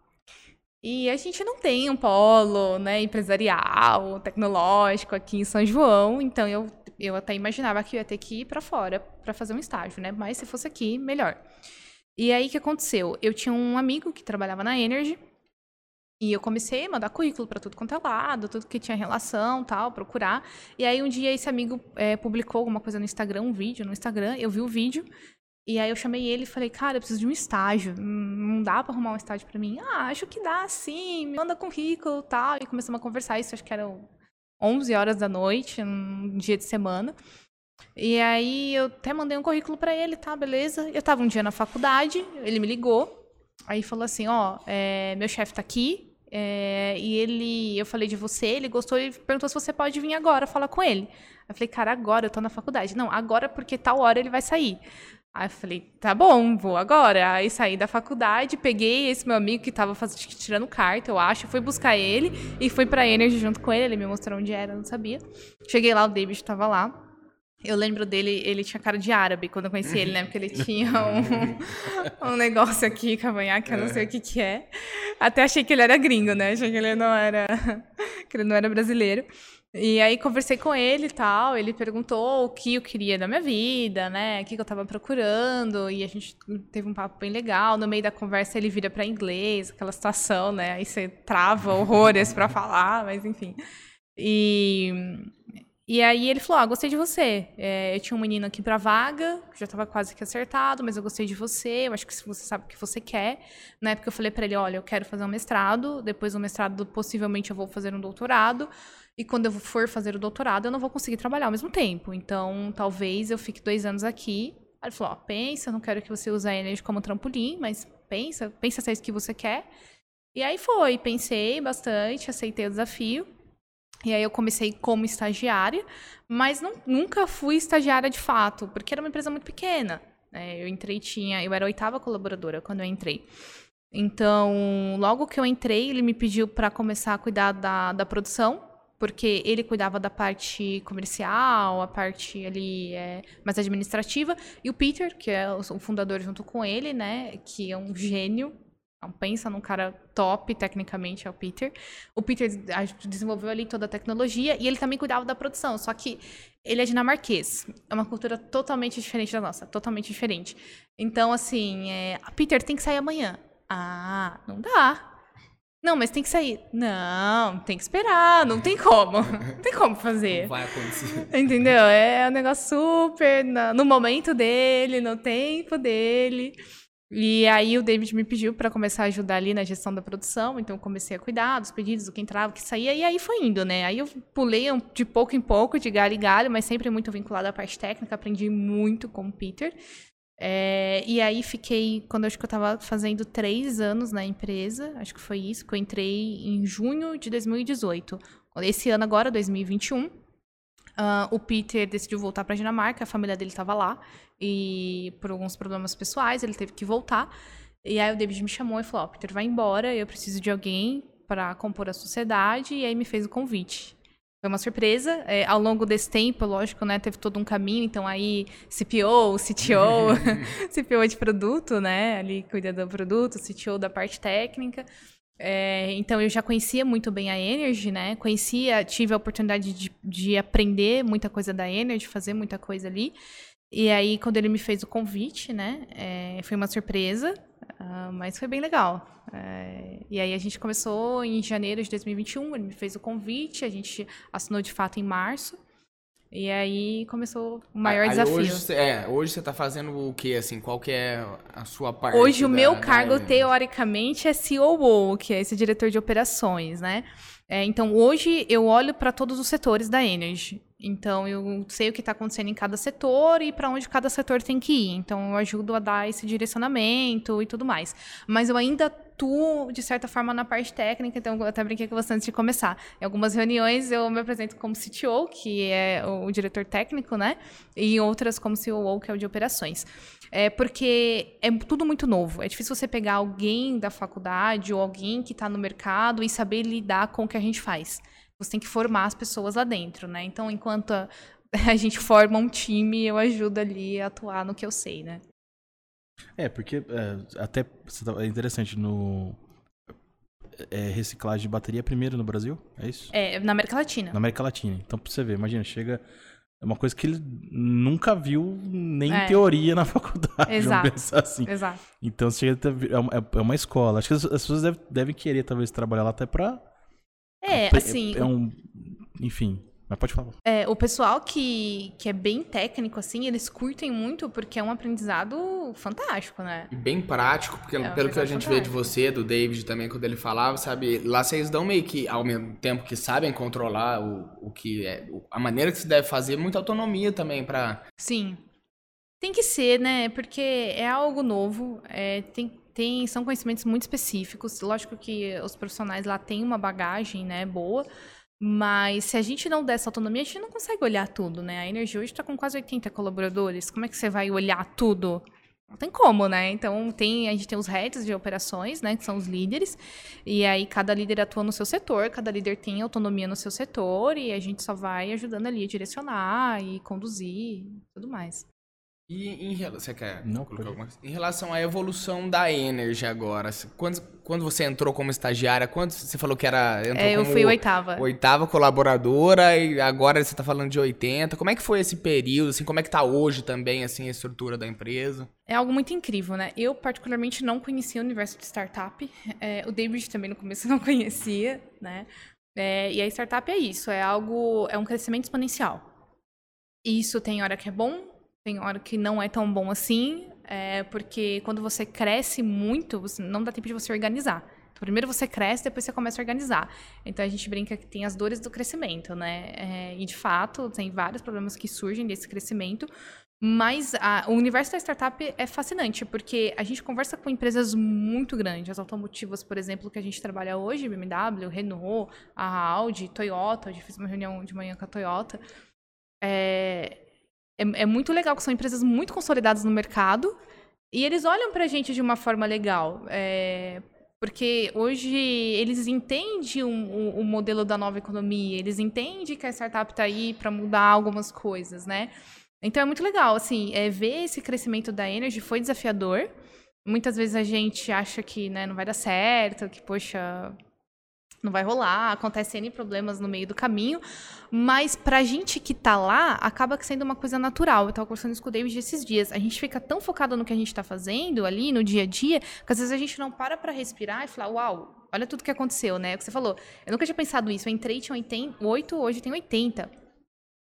E a gente não tem um polo né, empresarial, tecnológico aqui em São João, então eu eu até imaginava que eu ia ter que ir para fora para fazer um estágio, né? Mas se fosse aqui, melhor. E aí o que aconteceu? Eu tinha um amigo que trabalhava na Energy e eu comecei a mandar currículo para tudo quanto é lado, tudo que tinha relação, tal, procurar. E aí um dia esse amigo é, publicou alguma coisa no Instagram, um vídeo no Instagram, eu vi o vídeo e aí eu chamei ele e falei, cara, eu preciso de um estágio. Não dá para arrumar um estágio para mim? Ah, acho que dá, sim. Me manda currículo, tal. E começamos a conversar. Isso acho que era 11 horas da noite, um dia de semana. E aí eu até mandei um currículo para ele, tá, beleza. Eu tava um dia na faculdade, ele me ligou, aí falou assim, ó, é, meu chefe tá aqui, é, e ele, eu falei de você, ele gostou e perguntou se você pode vir agora falar com ele. Eu falei, cara, agora eu tô na faculdade. Não, agora porque tal hora ele vai sair. Aí eu falei, tá bom, vou agora. Aí saí da faculdade, peguei esse meu amigo que tava fazendo, tirando carta, eu acho, fui buscar ele e fui pra Energy junto com ele. Ele me mostrou onde era, eu não sabia. Cheguei lá, o David tava lá. Eu lembro dele, ele tinha cara de árabe quando eu conheci ele, né? Porque ele tinha um, um negócio aqui, cavanhaque, eu não sei o que que é. Até achei que ele era gringo, né? Achei que ele não era, que ele não era brasileiro. E aí conversei com ele e tal, ele perguntou o que eu queria da minha vida, né? O que eu tava procurando, e a gente teve um papo bem legal. No meio da conversa ele vira para inglês, aquela situação, né? Aí você trava horrores para falar, mas enfim. E e aí ele falou: Ah, gostei de você. É, eu tinha um menino aqui pra vaga, já estava quase que acertado, mas eu gostei de você. Eu acho que você sabe o que você quer. Na época eu falei para ele: Olha, eu quero fazer um mestrado. Depois do mestrado, possivelmente eu vou fazer um doutorado. E quando eu for fazer o doutorado, eu não vou conseguir trabalhar ao mesmo tempo. Então, talvez eu fique dois anos aqui. Aí ele falou: ó, pensa, não quero que você use a Energy como trampolim, mas pensa, pensa se é isso que você quer. E aí foi, pensei bastante, aceitei o desafio. E aí eu comecei como estagiária, mas não, nunca fui estagiária de fato, porque era uma empresa muito pequena. Né? Eu entrei, tinha, eu era a oitava colaboradora quando eu entrei. Então, logo que eu entrei, ele me pediu para começar a cuidar da, da produção porque ele cuidava da parte comercial, a parte ali é, mais administrativa, e o Peter, que é o fundador junto com ele, né, que é um gênio, então, pensa num cara top, tecnicamente, é o Peter. O Peter desenvolveu ali toda a tecnologia e ele também cuidava da produção, só que ele é dinamarquês. É uma cultura totalmente diferente da nossa, totalmente diferente. Então, assim, é, Peter tem que sair amanhã. Ah, não dá. Não, mas tem que sair. Não, tem que esperar, não tem como. Não tem como fazer. Não vai acontecer. Entendeu? É um negócio super no momento dele, no tempo dele. E aí o David me pediu para começar a ajudar ali na gestão da produção, então eu comecei a cuidar dos pedidos, do que entrava, o que saía, e aí foi indo, né? Aí eu pulei de pouco em pouco, de galho em galho, mas sempre muito vinculado à parte técnica, aprendi muito com o Peter. É, e aí fiquei, quando eu acho que eu estava fazendo três anos na empresa, acho que foi isso, que eu entrei em junho de 2018. Esse ano agora, 2021, uh, o Peter decidiu voltar para a Dinamarca, a família dele estava lá, e por alguns problemas pessoais ele teve que voltar. E aí o David me chamou e falou, oh, Peter, vai embora, eu preciso de alguém para compor a sociedade, e aí me fez o convite. Foi uma surpresa. É, ao longo desse tempo, lógico, né, teve todo um caminho. Então, aí, CPO, CTO, CPO de produto, né, ali cuida do produto, CTO da parte técnica. É, então, eu já conhecia muito bem a Energy, né? Conhecia, tive a oportunidade de, de aprender muita coisa da Energy, fazer muita coisa ali. E aí, quando ele me fez o convite, né, é, foi uma surpresa. Uh, mas foi bem legal. É, e aí a gente começou em janeiro de 2021, ele me fez o convite, a gente assinou de fato em março. E aí começou o maior Aí desafio. Hoje, é, hoje você tá fazendo o quê, assim? Qual que é a sua parte? Hoje o da- meu da cargo, Energy? teoricamente, é COO, que é esse diretor de operações, né? É, então, hoje eu olho para todos os setores da Energy. Então, eu sei o que está acontecendo em cada setor e para onde cada setor tem que ir. Então, eu ajudo a dar esse direcionamento e tudo mais. Mas eu ainda atuo, de certa forma, na parte técnica. Então, eu até brinquei com você antes de começar. Em algumas reuniões, eu me apresento como CTO, que é o diretor técnico, né? E em outras como COO, que é o de operações. É porque é tudo muito novo. É difícil você pegar alguém da faculdade ou alguém que está no mercado e saber lidar com o que a gente faz. Você tem que formar as pessoas lá dentro, né? Então, enquanto a, a gente forma um time, eu ajudo ali a atuar no que eu sei, né? É, porque é, até tá- é interessante no. É, reciclagem de bateria primeiro no Brasil? É isso? É, na América Latina. Na América Latina. Então, pra você ver, imagina, chega. É uma coisa que ele nunca viu nem É. teoria na faculdade, Exato. assim. Exato. Então, você é uma, é uma escola. Acho que as, as pessoas devem, devem querer, talvez, trabalhar lá até pra. É, pra- assim, É um. Enfim. Mas pode falar. É, o pessoal que, que é bem técnico, assim, eles curtem muito porque é um aprendizado fantástico, né? E Bem prático, porque É pelo que a gente vê de você, do David também, quando ele falava, sabe? Lá vocês dão meio que, ao mesmo tempo que sabem controlar o, o que é, a maneira que se deve fazer, muita autonomia também pra. Sim. Tem que ser, né? Porque é algo novo, é, tem, tem, são conhecimentos muito específicos. Lógico que os profissionais lá têm uma bagagem, né, boa. Mas se a gente não der essa autonomia, a gente não consegue olhar tudo, né? A Energy hoje está com quase 80 colaboradores. Como é que você vai olhar tudo? Não tem como, né? Então tem, a gente tem os heads de operações, né? Que são os líderes. E aí cada líder atua no seu setor, cada líder tem autonomia no seu setor, e a gente só vai ajudando ali a direcionar e conduzir e tudo mais. E em relação. Você quer Não, colocar alguma coisa? Em relação à evolução da Energy agora. Quando, quando você entrou como estagiária, quando você falou que era. É, eu fui oitava. Oitava colaboradora e agora você tá falando de 80. Como é que foi esse período? Assim, como é que tá hoje também, assim, a estrutura da empresa? É algo muito incrível, né? Eu, particularmente, não conhecia o universo de startup. É, o David também no começo não conhecia, né? É, e a startup é isso, é algo, é um crescimento exponencial. Isso tem hora que é bom, tem hora que não é tão bom assim, é, porque quando você cresce muito, não dá tempo de você organizar. Então, primeiro você cresce, depois você começa a organizar. Então a gente brinca que tem as dores do crescimento, né? É, e de fato, tem vários problemas que surgem desse crescimento, mas a- o universo da startup é fascinante, porque a gente conversa com empresas muito grandes, as automotivas, por exemplo, que a gente trabalha hoje, BMW, Renault, a Audi, Toyota, a gente fez uma reunião de manhã com a Toyota. É, é, é muito legal, que são empresas muito consolidadas no mercado, e eles olham pra gente de uma forma legal. é, porque hoje eles entendem o, o- o modelo da nova economia, eles entendem que a startup está aí para mudar algumas coisas, né? Então é muito legal, assim, é, ver esse crescimento da Energy foi desafiador. Muitas vezes a gente acha que né, não vai dar certo, que, poxa, não vai rolar, acontece N problemas no meio do caminho, mas pra gente que tá lá, acaba sendo uma coisa natural. Eu tava conversando isso com o David esses dias. A gente fica tão focado no que a gente tá fazendo ali, no dia a dia, que às vezes a gente não para pra respirar e falar, uau, olha tudo que aconteceu, né? É o que você falou. Eu nunca tinha pensado isso. Eu entrei, tinha 80, 8, hoje tem 80.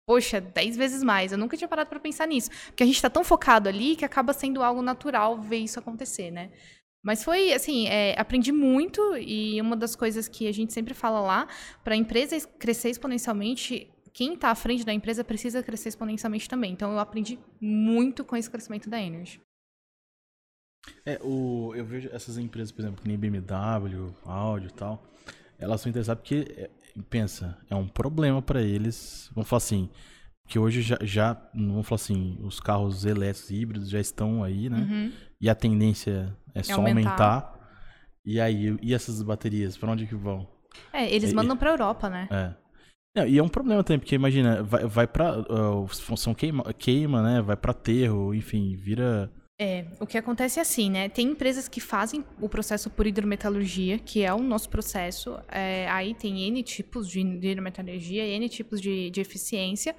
Poxa, 10 vezes mais. Eu nunca tinha parado pra pensar nisso. Porque a gente tá tão focado ali que acaba sendo algo natural ver isso acontecer, né? Mas foi, assim, é, aprendi muito e uma das coisas que a gente sempre fala lá, para a empresa es- crescer exponencialmente, quem está à frente da empresa precisa crescer exponencialmente também. Então, eu aprendi muito com esse crescimento da Energy. É, o, eu vejo essas empresas, por exemplo, que nem BMW, Audi e tal, elas são interessadas porque, é, pensa, é um problema pra eles, vamos falar assim, que hoje já, já, vamos falar assim, os carros elétricos híbridos já estão aí, né? Uhum. E a tendência é só aumentar. aumentar. E aí, e essas baterias, pra onde que vão? É, eles mandam para Europa, né? É. Não, e é um problema também, porque imagina, vai, vai pra. Uh, função queima, queima, né? Vai pra aterro, enfim, vira. É, o que acontece é assim, né? Tem empresas que fazem o processo por hidrometalurgia, que é o nosso processo. É, aí tem N tipos de hidrometalurgia, N tipos de, de eficiência,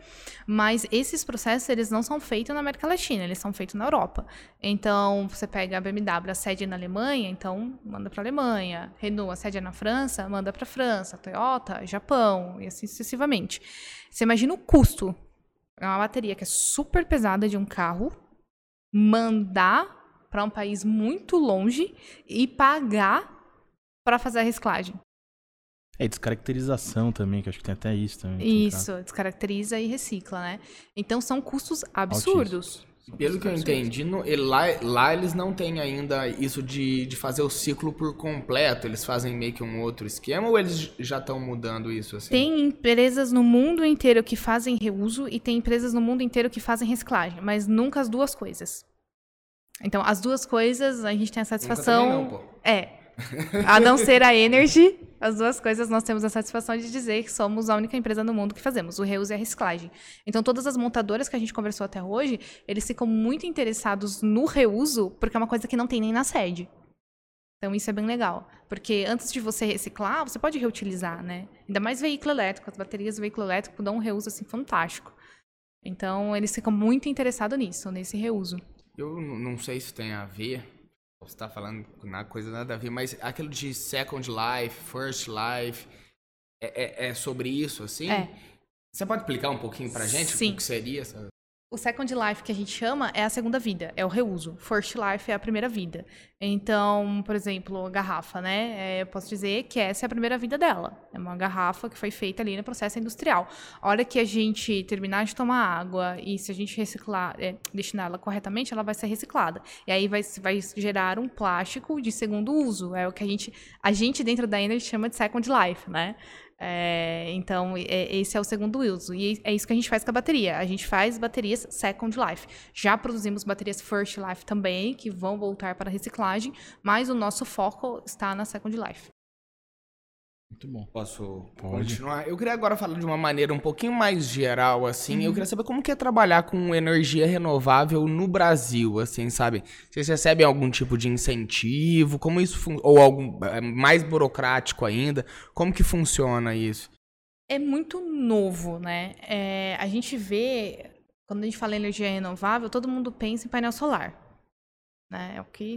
mas esses processos, eles não são feitos na América Latina, eles são feitos na Europa. Então, você pega a BMW, a sede é na Alemanha, então manda para Alemanha. Renault, a sede é na França, manda para França. Toyota, Japão, e assim sucessivamente. Você imagina o custo É uma bateria que é super pesada de um carro, mandar para um país muito longe e pagar para fazer a reciclagem. É, descaracterização também, que acho que tem até isso também. Isso, descaracteriza e recicla, né? Então são custos absurdos. Altíssimo. Pelo que eu entendi, no, lá, lá eles não têm ainda isso de, de fazer o ciclo por completo. Eles fazem meio que um outro esquema ou eles já estão mudando isso? Assim? Tem empresas no mundo inteiro que fazem reuso e tem empresas no mundo inteiro que fazem reciclagem, mas nunca as duas coisas. Então, as duas coisas a gente tem a satisfação. Não, pô. É. A não ser a Energy, as duas coisas nós temos a satisfação de dizer que somos a única empresa no mundo que fazemos, o reuso e a reciclagem. Então, todas as montadoras que a gente conversou até hoje, eles ficam muito interessados no reuso, porque é uma coisa que não tem nem na sede. Então, isso é bem legal. Porque antes de você reciclar, você pode reutilizar, né? Ainda mais veículo elétrico. As baterias do veículo elétrico dão um reuso, assim, fantástico. Então, eles ficam muito interessados nisso, nesse reuso. Eu não sei se tem a ver. Você tá falando na coisa nada a ver, mas aquilo de Second Life, First Life, é, é- é sobre isso, assim? É. Você pode explicar um pouquinho pra gente Sim. o que seria essa... O second life que a gente chama é a segunda vida, é o reuso. First life é a primeira vida. Então, por exemplo, a garrafa, né? É, eu posso dizer que essa é a primeira vida dela. É uma garrafa que foi feita ali no processo industrial. A hora que a gente terminar de tomar água e se a gente reciclar, é, destinar ela corretamente, ela vai ser reciclada. E aí vai, vai gerar um plástico de segundo uso. É o que a gente, a gente dentro da Energy chama de second life, né? É, então, é- esse é o segundo uso. E é isso que a gente faz com a bateria. A gente faz baterias Second Life. Já produzimos baterias First Life também, que vão voltar para reciclagem, mas o nosso foco está na Second Life. Muito bom. Posso Pode. continuar? Eu queria agora falar de uma maneira um pouquinho mais geral, assim. Eu queria saber como que é trabalhar com energia renovável no Brasil, assim, sabe? Vocês recebem algum tipo de incentivo? Como isso fun- ou algum é, mais burocrático ainda? Como que funciona isso? É muito novo, né? É, a gente vê, quando a gente fala em energia renovável, todo mundo pensa em painel solar. Né? É o que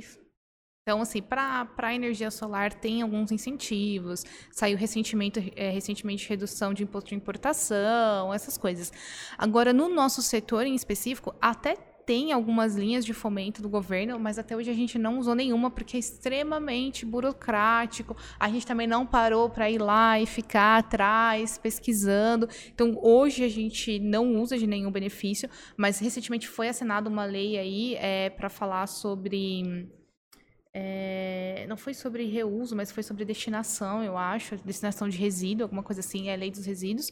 Então, assim, para a energia solar tem alguns incentivos. Saiu recentemente, é, recentemente redução de imposto de importação, essas coisas. Agora, no nosso setor em específico, até tem algumas linhas de fomento do governo, mas até hoje a gente não usou nenhuma porque é extremamente burocrático. A gente também não parou para ir lá e ficar atrás pesquisando. Então, hoje a gente não usa de nenhum benefício, mas recentemente foi assinada uma lei aí é, para falar sobre 诶、é, não foi sobre reuso, mas foi sobre destinação, eu acho, destinação de resíduo, alguma coisa assim, é a lei dos resíduos.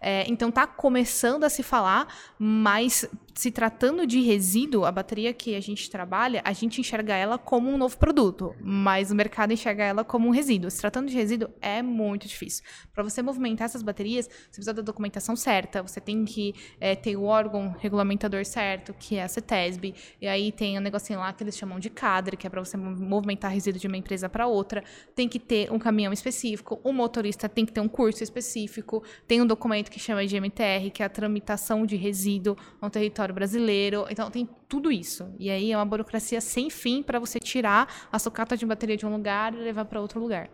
É, então tá começando a se falar, mas se tratando de resíduo, a bateria que a gente trabalha, a gente enxerga ela como um novo produto, mas o mercado enxerga ela como um resíduo. Se tratando de resíduo, é muito difícil. Para você movimentar essas baterias, você precisa da documentação certa, você tem que é, ter o órgão regulamentador certo, que é a CETESB, e aí tem um negocinho lá que eles chamam de cadre, que é para você movimentar resíduo de uma empresa para outra, tem que ter um caminhão específico, o motorista tem que ter um curso específico, tem um documento que chama de MTR, que é a tramitação de resíduo no território brasileiro. Então tem tudo isso. E aí é uma burocracia sem fim para você tirar a sucata de bateria de um lugar e levar para outro lugar.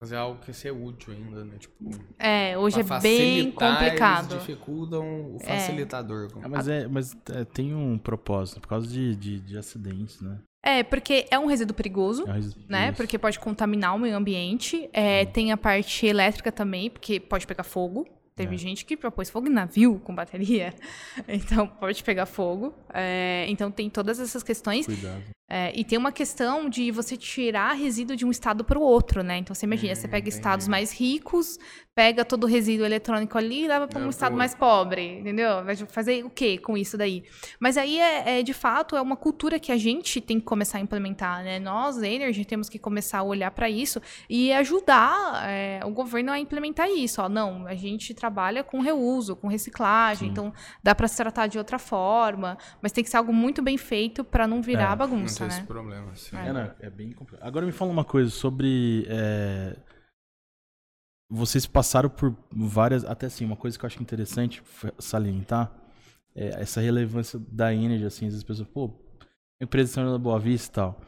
Mas é algo que ser útil ainda, né? Tipo, É, hoje é bem complicado. Eles dificultam o facilitador. Ah, mas é, mas é, tem um propósito, por causa de, de, de acidentes, né? É, porque é um resíduo perigoso. É um res- né? Porque pode contaminar o meio ambiente. É, Tem a parte elétrica também, porque pode pegar fogo. Teve É. gente que propôs fogo em navio com bateria. Então, pode pegar fogo. É, então, tem todas essas questões. Cuidado. É, e tem uma questão de você tirar resíduo de um estado para o outro, né? Então, você imagina, você pega estados mais ricos, pega todo o resíduo eletrônico ali e leva para um Leva estado mais pobre, entendeu? Vai fazer o quê com isso daí? Mas aí, é, é, de fato, é uma cultura que a gente tem que começar a implementar, né? Nós, Energy, temos que começar a olhar para isso e ajudar é, o governo a implementar isso. Ó, não, a gente trabalha com reuso, com reciclagem, Sim. então dá para se tratar de outra forma, mas tem que ser algo muito bem feito para não virar É, bagunça, tem né? esse problema. Assim. É, não, é bem complicado. Agora me fala uma coisa sobre. é, Vocês passaram por várias. Até assim, uma coisa que eu acho interessante salientar é essa relevância da Energy, assim, às vezes as pessoas, pô, empresa de São da Boa Vista e tal.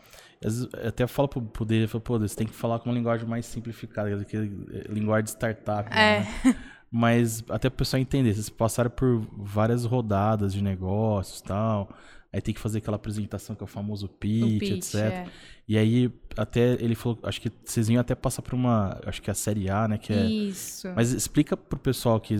Às vezes, eu até falo pro, dele, eu falo, pô, você tem que falar com uma linguagem mais simplificada, que, é, linguagem de startup. É. Né? Mas até para o pessoal entender, vocês passaram por várias rodadas de negócios e tal. Aí tem que fazer aquela apresentação que é o famoso pitch, pitch, etc. é. E aí, até ele falou, acho que vocês iam até passar por uma, acho que é a série A, né? Que é, Isso. mas explica pro pessoal que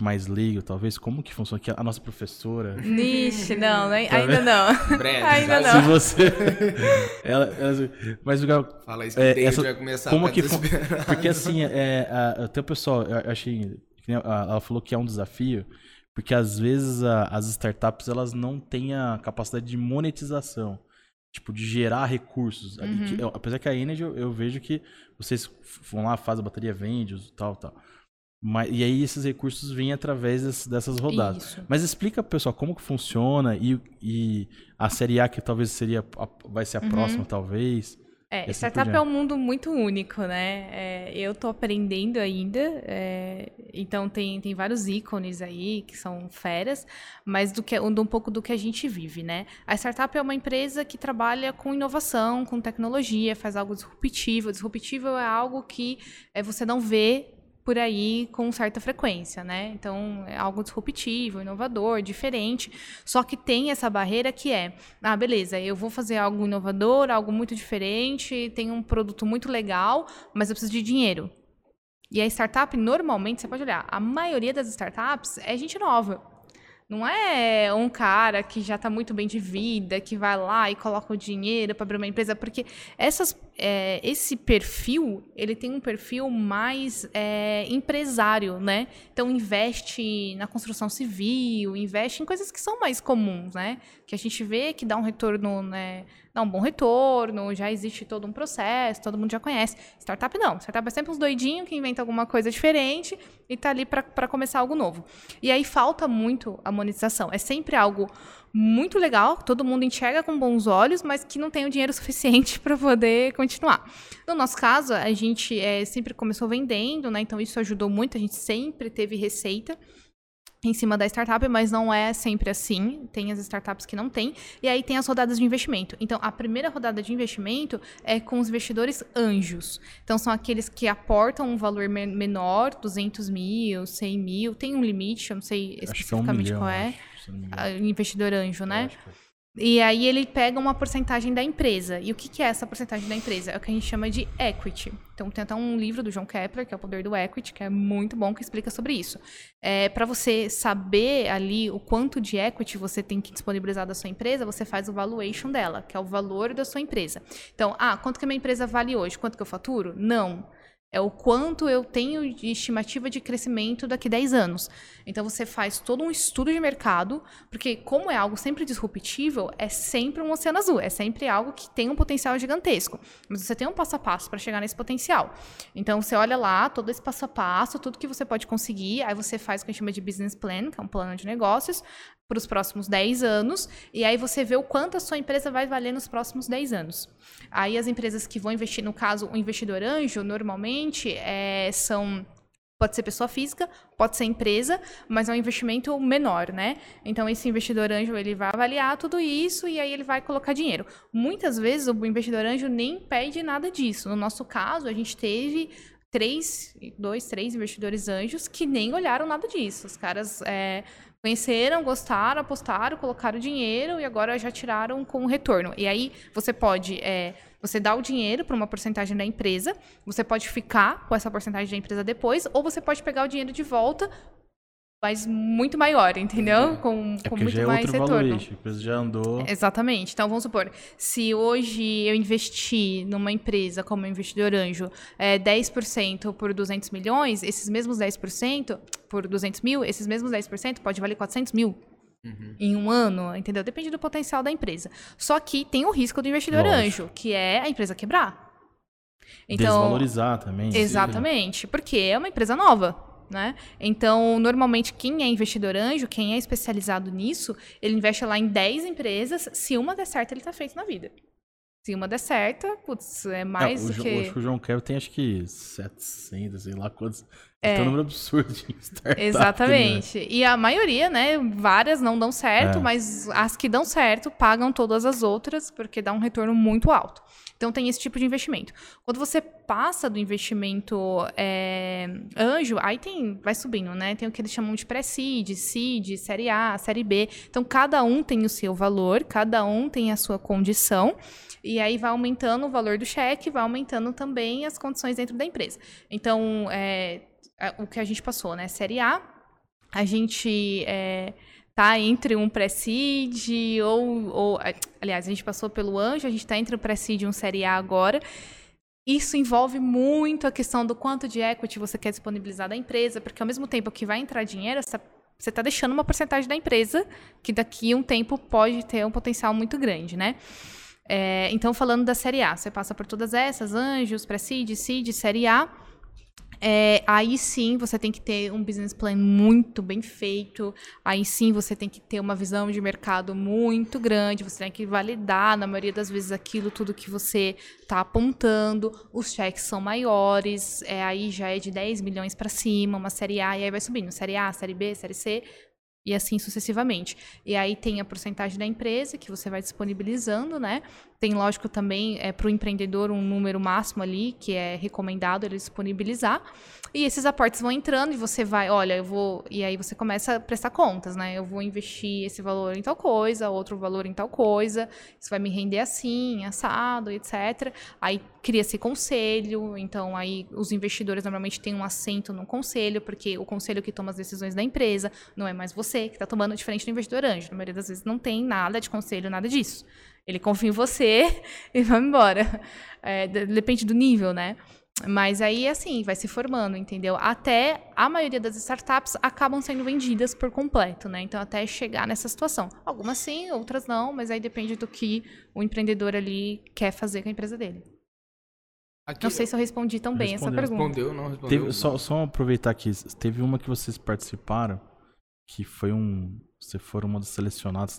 mais leigo, talvez, como que funciona, que a nossa professora... Nixe, não, né? Tá ainda não. Breve, Ainda não. Se você... ela, ela- mas o Gal- Fala isso que É, essa- vai começar como a que fun- porque assim é, a- até o pessoal eu achei que nem a- ela falou que é um desafio porque às vezes a- as startups elas não têm a capacidade de monetização tipo de gerar recursos Uhum. que- eu- apesar que a Energy eu, eu vejo que vocês vão lá fazem a bateria vende tal tal mas e aí esses recursos vêm através dessas, dessas rodadas Isso. mas explica pro pessoal como que funciona e, e a série A que talvez seria vai ser a Uhum. próxima talvez É, assim startup é um mundo muito único, né? É, eu tô aprendendo ainda, é, então tem, tem vários ícones aí que são feras, mas do que, um, um pouco do que a gente vive, né? A startup é uma empresa que trabalha com inovação, com tecnologia, faz algo disruptivo. Disruptivo é algo que é, você não vê por aí com certa frequência, né? Então, é algo disruptivo, inovador, diferente. Só que tem essa barreira que é, ah, beleza, eu vou fazer algo inovador, algo muito diferente, tem um produto muito legal, mas eu preciso de dinheiro. E a startup, normalmente, você pode olhar, a maioria das startups é gente nova. Não é um cara que já está muito bem de vida, que vai lá e coloca o dinheiro para abrir uma empresa, porque essas, é, esse perfil, ele tem um perfil mais é, empresário, né? Então investe na construção civil, investe em coisas que são mais comuns, né? Que a gente vê que dá um retorno, né? Dá um bom retorno, já existe todo um processo, todo mundo já conhece. Startup não. Startup é sempre uns doidinhos que inventa alguma coisa diferente e tá ali para começar algo novo. E aí falta muito a monetização. É sempre algo muito legal, todo mundo enxerga com bons olhos, mas que não tem o dinheiro suficiente para poder continuar. No nosso caso, a gente é, sempre começou vendendo, né? Então isso ajudou muito, a gente sempre teve receita em cima da startup, mas não é sempre assim. Tem as startups que não tem. E aí tem as rodadas de investimento. Então, a primeira rodada de investimento é com os investidores anjos. Então, são aqueles que aportam um valor me- menor, 200 mil, 100 mil. Tem um limite, eu não sei que é um especificamente milhão, qual é. acho, se eu não me engano. Ah, Investidor anjo, né? é. E aí ele pega uma porcentagem da empresa. E o que, que é essa porcentagem da empresa? É o que a gente chama de equity. Então tem até um livro do John Kepler, que é o Poder do Equity, que é muito bom, que explica sobre isso. É, Para você saber ali o quanto de equity você tem que disponibilizar da sua empresa, você faz o valuation dela, que é o valor da sua empresa. Então, ah, quanto que a minha empresa vale hoje? Quanto que eu faturo? Não. É o quanto eu tenho de estimativa de crescimento daqui a 10 anos. Então você faz todo um estudo de mercado, porque como é algo sempre disruptível, é sempre um oceano azul, é sempre algo que tem um potencial gigantesco. Mas você tem um passo a passo para chegar nesse potencial. Então você olha lá todo esse passo a passo, tudo que você pode conseguir, aí você faz o que a gente chama de business plan, que é um plano de negócios, para os próximos 10 anos, e aí você vê o quanto a sua empresa vai valer nos próximos 10 anos. Aí as empresas que vão investir, no caso, o investidor anjo, normalmente é, são. Pode ser pessoa física, pode ser empresa, mas é um investimento menor, né? Então, esse investidor anjo, ele vai avaliar tudo isso e aí ele vai colocar dinheiro. Muitas vezes, o investidor anjo nem pede nada disso. No nosso caso, a gente teve três, dois, três investidores anjos que nem olharam nada disso. Os caras é, conheceram, gostaram, apostaram, colocaram dinheiro e agora já tiraram com retorno. E aí você pode, é, você dá o dinheiro para uma porcentagem da empresa, você pode ficar com essa porcentagem da empresa depois, ou você pode pegar o dinheiro de volta, mas muito maior, entendeu? Com, É com muito já é mais outro retorno. valuation. A empresa já andou. Exatamente. Então, vamos supor, se hoje eu investir numa empresa como investidor anjo é, 10% por 200 milhões, esses mesmos 10% por 200 mil, esses mesmos 10% pode valer 400 mil. Em um ano, entendeu? Depende do potencial da empresa. Só que tem o risco do investidor anjo, que é a empresa quebrar. Desvalorizar também. Exatamente, porque é uma empresa nova. Né? Então, normalmente, quem é investidor anjo, quem é especializado nisso, ele investe lá em 10 empresas. Se uma der certo, ele tá feito na vida. Se uma der certo, putz, é mais o, do que. acho que o João Kevin tem acho que 700, sei lá quantos É. Tem um número absurdo de startup. Né? Exatamente. Né? E a maioria, né? Várias não dão certo, é. mas as que dão certo pagam todas as outras, porque dá um retorno muito alto. Então tem esse tipo de investimento. Quando você passa do investimento é, anjo, aí tem, vai subindo, né? Tem o que eles chamam de pré-seed, seed, série A, série B. Então cada um tem o seu valor, cada um tem a sua condição. E aí vai aumentando o valor do cheque, vai aumentando também as condições dentro da empresa. Então, é, o que a gente passou, né? Série A, a gente é, tá entre um pré-seed ou, ou, Aliás, a gente passou pelo anjo, a gente está entre o pré-seed e um Série A agora. Isso envolve muito a questão do quanto de equity você quer disponibilizar da empresa, porque ao mesmo tempo que vai entrar dinheiro, você está deixando uma porcentagem da empresa que daqui a um tempo pode ter um potencial muito grande, né? É, então, falando da Série A, você passa por todas essas, anjos, pré-seed, seed, Série A. É, aí sim você tem que ter um business plan muito bem feito. Aí sim você tem que ter uma visão de mercado muito grande. Você tem que validar, na maioria das vezes, aquilo tudo que você está apontando. Os cheques são maiores. É, aí já é de 10 milhões para cima, uma série A, e aí vai subindo. Série A, série B, série C e assim sucessivamente. E aí tem a porcentagem da empresa que você vai disponibilizando, né? Tem, lógico, também é, para o empreendedor um número máximo ali que é recomendado ele disponibilizar. E esses aportes vão entrando e você vai, olha, eu vou. E aí você começa a prestar contas, né? Eu vou investir esse valor em tal coisa, outro valor em tal coisa, isso vai me render assim, assado, etc. Aí cria-se conselho, então aí os investidores normalmente têm um assento no conselho, porque o conselho que toma as decisões da empresa não é mais você que está tomando, diferente do investidor anjo. Na maioria das vezes não tem nada de conselho, nada disso. Ele confia em você e vai embora. É, depende do nível, né? Mas aí, assim, vai se formando, entendeu? Até a maioria das startups acabam sendo vendidas por completo, né? Então, até chegar nessa situação. Algumas sim, outras não, mas aí depende do que o empreendedor ali quer fazer com a empresa dele. Aqui, não sei se eu respondi tão bem essa pergunta. Respondeu, não respondeu. Teve, só, só aproveitar aqui, teve uma que vocês participaram, que foi um. Você foram uma das selecionadas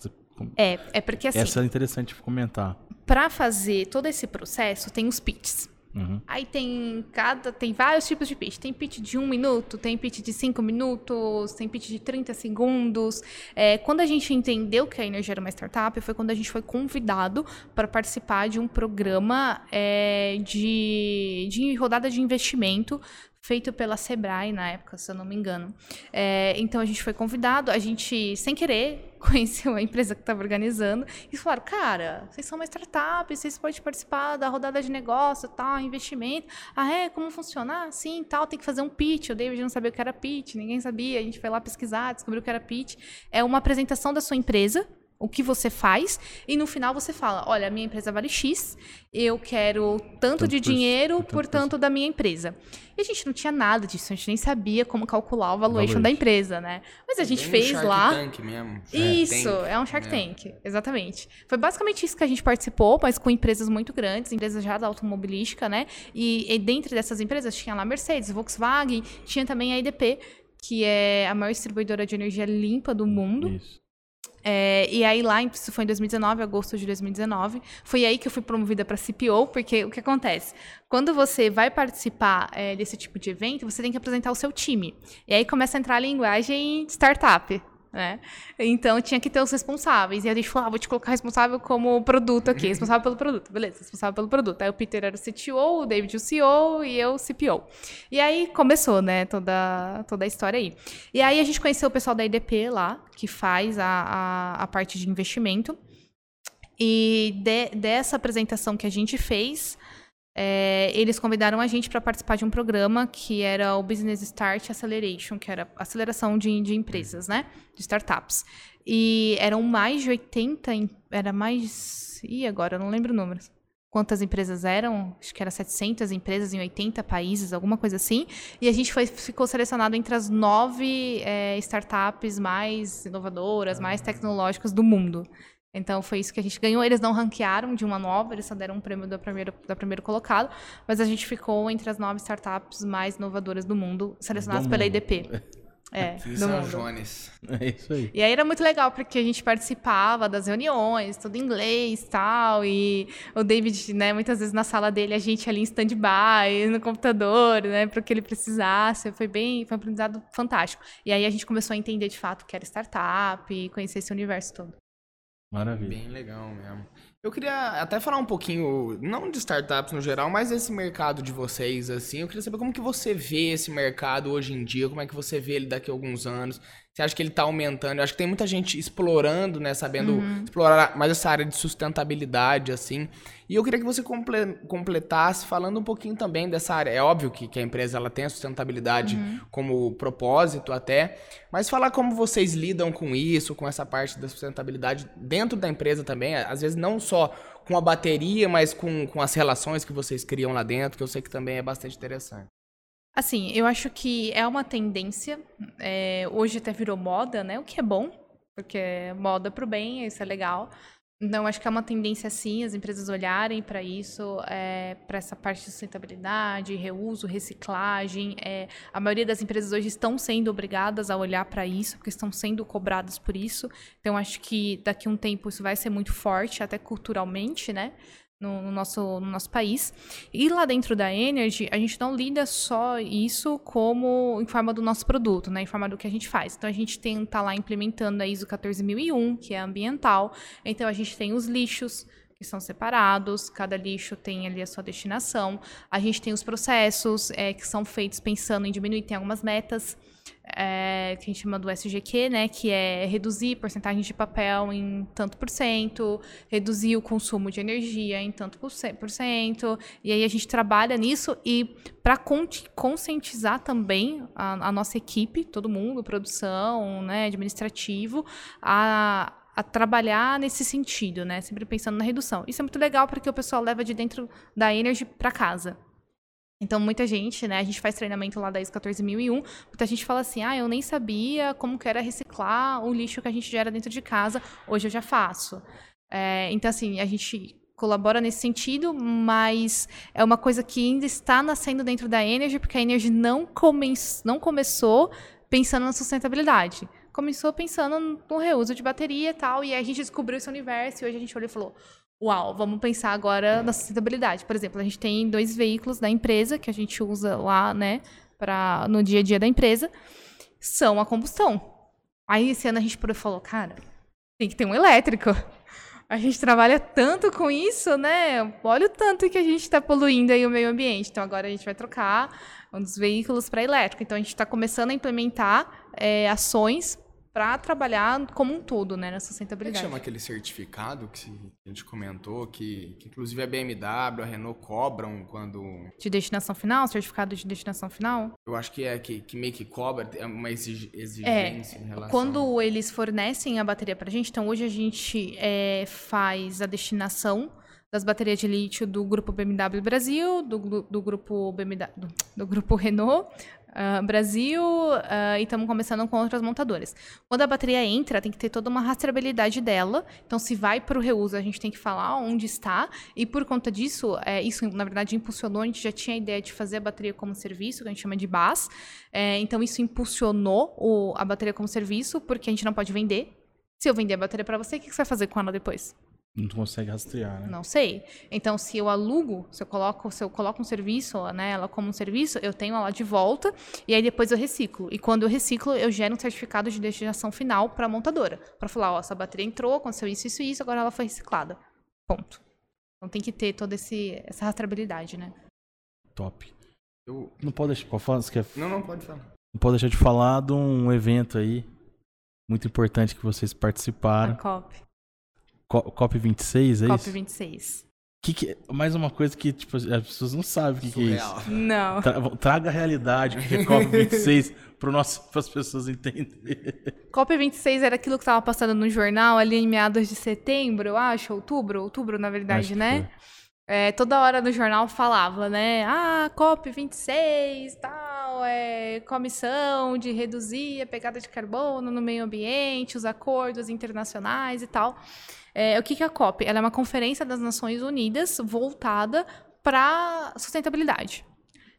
é, é porque assim. Essa é interessante comentar. Para fazer todo esse processo, tem os pitches. Uhum. Aí tem cada. Tem vários tipos de pitch. Tem pitch de um minuto, tem pitch de cinco minutos, tem pitch de 30 segundos. É, quando a gente entendeu que a Energia era uma startup, foi quando a gente foi convidado para participar de um programa é, de, de rodada de investimento feito pela Sebrae na época, se eu não me engano. É, então a gente foi convidado, a gente, sem querer, conheceu a empresa que estava organizando e falaram: cara, vocês são uma startup, vocês podem participar da rodada de negócio, tal, investimento. Ah, é? Como funcionar? Sim, tal, tem que fazer um pitch. O David não sabia o que era pitch, ninguém sabia. A gente foi lá pesquisar, descobriu o que era pitch. É uma apresentação da sua empresa o que você faz e no final você fala, olha, a minha empresa vale X, eu quero tanto, tanto de dinheiro por, por tanto da minha empresa. E a gente não tinha nada disso, a gente nem sabia como calcular o valuation da empresa, né? Mas a gente fez Shark lá. Tank mesmo. Isso, é um Shark mesmo. Tank, exatamente. Foi basicamente isso que a gente participou, mas com empresas muito grandes, empresas já da automobilística, né? E, e dentro dessas empresas tinha lá Mercedes, Volkswagen, tinha também a IDP, que é a maior distribuidora de energia limpa do mundo. Isso. É, e aí lá, isso foi em 2019, agosto de 2019, foi aí que eu fui promovida para CPO, porque o que acontece? Quando você vai participar é, desse tipo de evento, você tem que apresentar o seu time. E aí começa a entrar a linguagem startup né? Então tinha que ter os responsáveis. E a gente falou: ah, vou te colocar responsável como produto aqui, responsável pelo produto, beleza, responsável pelo produto. Aí o Peter era o CTO, o David o CEO e eu o CPO. E aí começou, né, toda, toda a história aí. E aí a gente conheceu o pessoal da IDP lá, que faz a, a, a parte de investimento. E de, dessa apresentação que a gente fez, é, eles convidaram a gente para participar de um programa que era o Business Start Acceleration, que era aceleração de, de empresas, né? De startups. E eram mais de 80, era mais... E agora? Eu não lembro o número. Quantas empresas eram? Acho que era 700 empresas em 80 países, alguma coisa assim. E a gente foi, ficou selecionado entre as nove é, startups mais inovadoras, mais tecnológicas do mundo. Então foi isso que a gente ganhou. Eles não ranquearam de uma nova, eles só deram um prêmio da primeiro, da primeiro colocado, mas a gente ficou entre as nove startups mais inovadoras do mundo, selecionadas do pela mundo. IDP. É, Aqui do São mundo. Jones. É isso aí. E aí era muito legal, porque a gente participava das reuniões, tudo em inglês tal, e o David, né, muitas vezes na sala dele, a gente ali em stand-by, no computador, né, para o que ele precisasse, foi bem, foi um aprendizado fantástico. E aí a gente começou a entender de fato o que era startup e conhecer esse universo todo. Maravilha. Bem legal mesmo. Eu queria até falar um pouquinho, não de startups no geral, mas desse mercado de vocês, assim. Eu queria saber como que você vê esse mercado hoje em dia, como é que você vê ele daqui a alguns anos. Você acha que ele tá aumentando? Eu acho que tem muita gente explorando, né, sabendo explorar mais essa área de sustentabilidade, assim. E eu queria que você comple- completasse falando um pouquinho também dessa área. É óbvio que, que a empresa ela tem a sustentabilidade como propósito até, mas falar como vocês lidam com isso, com essa parte da sustentabilidade dentro da empresa também, às vezes não só com a bateria, mas com, com as relações que vocês criam lá dentro, que eu sei que também é bastante interessante. Assim, eu acho que é uma tendência, é, hoje até virou moda, né, o que é bom, porque é moda pro bem, isso é legal. Então, acho que é uma tendência, sim, as empresas olharem para isso, é, para essa parte de sustentabilidade, reuso, reciclagem. É, a maioria das empresas hoje estão sendo obrigadas a olhar para isso, porque estão sendo cobradas por isso. Então, acho que daqui a um tempo isso vai ser muito forte, até culturalmente, né? No, no nosso, no nosso país. E lá dentro da Energy, a gente não lida só isso como em forma do nosso produto, né? Em forma do que a gente faz. Então, a gente tem tá lá implementando a ISO 14001, que é ambiental. Então, a gente tem os lixos, que são separados, cada lixo tem ali a sua destinação. A gente tem os processos é, que são feitos pensando em diminuir, tem algumas metas é, que a gente chama do SGQ, né, que é reduzir porcentagem de papel em tanto por cento, reduzir o consumo de energia em tanto por ce- por cento, e aí a gente trabalha nisso e para conscientizar também a, a nossa equipe, todo mundo, produção, né, administrativo, a a trabalhar nesse sentido, né? Sempre pensando na redução. Isso é muito legal porque o pessoal leva de dentro da Energy para casa. Então, muita gente, né? A gente faz treinamento lá da ISO 14001. Muita gente fala assim: ah, eu nem sabia como que era reciclar o lixo que a gente gera dentro de casa. Hoje eu já faço. É, então, assim, a gente colabora nesse sentido, mas é uma coisa que ainda está nascendo dentro da Energy, porque a Energy não, come não começou pensando na sustentabilidade. Começou pensando no reuso de bateria e tal, e aí a gente descobriu esse universo e hoje a gente olhou e falou: Uau, vamos pensar agora na sustentabilidade. Por exemplo, a gente tem dois veículos da empresa que a gente usa lá, né, pra, no dia a dia da empresa, são a combustão. Aí esse ano a gente falou, cara, tem que ter um elétrico. A gente trabalha tanto com isso, né? Olha o tanto que a gente está poluindo aí o meio ambiente. Então agora a gente vai trocar um dos veículos para elétrico. Então a gente está começando a implementar é, ações para trabalhar como um todo, né, na Como é sustentabilidade. chama aquele certificado que a gente comentou, que, que inclusive a BMW, a Renault cobram quando. De destinação final, certificado de destinação final. Eu acho que é que, que meio que cobra, é uma exig- exigência em relação. Quando eles fornecem a bateria para a gente, então hoje a gente é, faz a destinação das baterias de lítio do grupo BMW Brasil, do, do grupo BMW, do, do grupo Renault ah, Brasil ah, e estamos começando com outras montadoras. Quando a bateria entra, tem que ter toda uma rastreabilidade dela. Então, se vai para o reuso, a gente tem que falar onde está. E por conta disso, é, isso na verdade impulsionou. A gente já tinha a ideia de fazer a bateria como serviço, que a gente chama de BAS. É, então, isso impulsionou o- a bateria como serviço, porque a gente não pode vender. Se eu vender a bateria para você, o que que você vai fazer com ela depois? Não consegue rastrear, né? Não sei. Então, se eu alugo, se eu coloco, se eu coloco um serviço, né, ela como um serviço, eu tenho ela de volta e aí depois eu reciclo. E quando eu reciclo, eu gero um certificado de destinação final para a montadora, para falar, ó, essa bateria entrou, aconteceu isso, isso e isso, agora ela foi reciclada. Ponto. Então tem que ter toda esse, essa rastreabilidade, né? Top. Eu- Não pode deixar. Pode falar, você quer- Não, não, pode falar. não pode deixar de falar de um evento aí muito importante que vocês A participaram. COP. Co- COP26, é COP isso? 26. Que que- mais uma coisa que tipo, as pessoas não sabem o que, que é isso. Não. Tra- traga a realidade, o que é COP26, para as pessoas entenderem. COP 26 era aquilo que estava passando no jornal ali em meados de setembro, eu acho, outubro, outubro na verdade, né? É, toda hora no jornal falava, né? Ah, COP26, tal, é, comissão de reduzir a pegada de carbono no meio ambiente, os acordos internacionais e tal. É, o que, que é a COP? Ela é uma conferência das Nações Unidas voltada para sustentabilidade.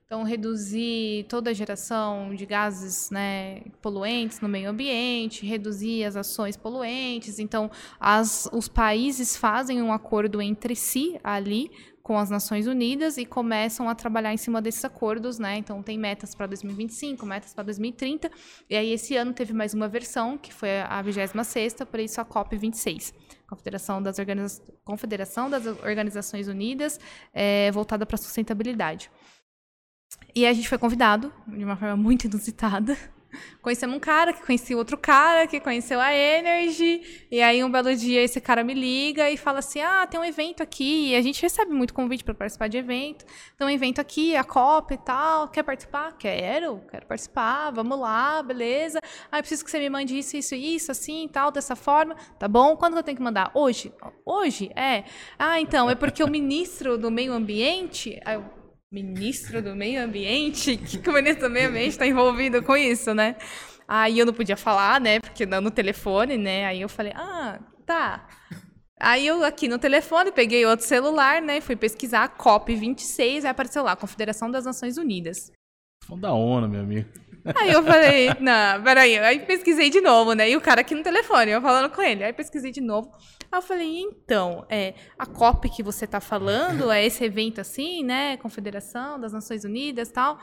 Então, reduzir toda a geração de gases né, poluentes no meio ambiente, reduzir as ações poluentes. Então, as, os países fazem um acordo entre si ali com as Nações Unidas e começam a trabalhar em cima desses acordos, né? Então tem metas para 2025, metas para 2030, e aí esse ano teve mais uma versão, que foi a 26 por isso a COP 26. Confederação das, Organiza Confederação das Organizações Unidas, é, voltada para a sustentabilidade. E a gente foi convidado, de uma forma muito inusitada, Conhecemos um cara que conhecia outro cara que conheceu a Energy. E aí, um belo dia, esse cara me liga e fala assim: Ah, tem um evento aqui. E a gente recebe muito convite para participar de evento. Tem um evento aqui, a Copa e tal. Quer participar? Quero, quero participar. Vamos lá, beleza. Ah, preciso que você me mande isso, isso, isso, assim, tal, dessa forma. Tá bom? Quando eu tenho que mandar? Hoje? Hoje? É. Ah, então, é porque o ministro do Meio Ambiente. Ministro do meio ambiente? que, o ministro do meio ambiente está envolvido com isso, né? Aí eu não podia falar, né? Porque não no telefone, né? Aí eu falei, ah, tá. Aí eu aqui no telefone peguei outro celular, né? Fui pesquisar COP26, aí apareceu lá, Confederação das Nações Unidas. Falando da ONU, meu amigo. Aí eu falei, não, peraí. Aí pesquisei de novo, né? E o cara aqui no telefone, eu falando com ele. Aí pesquisei de novo. Aí eu falei, então, é, a COP que você tá falando, é esse evento assim, né? Confederação das Nações Unidas tal.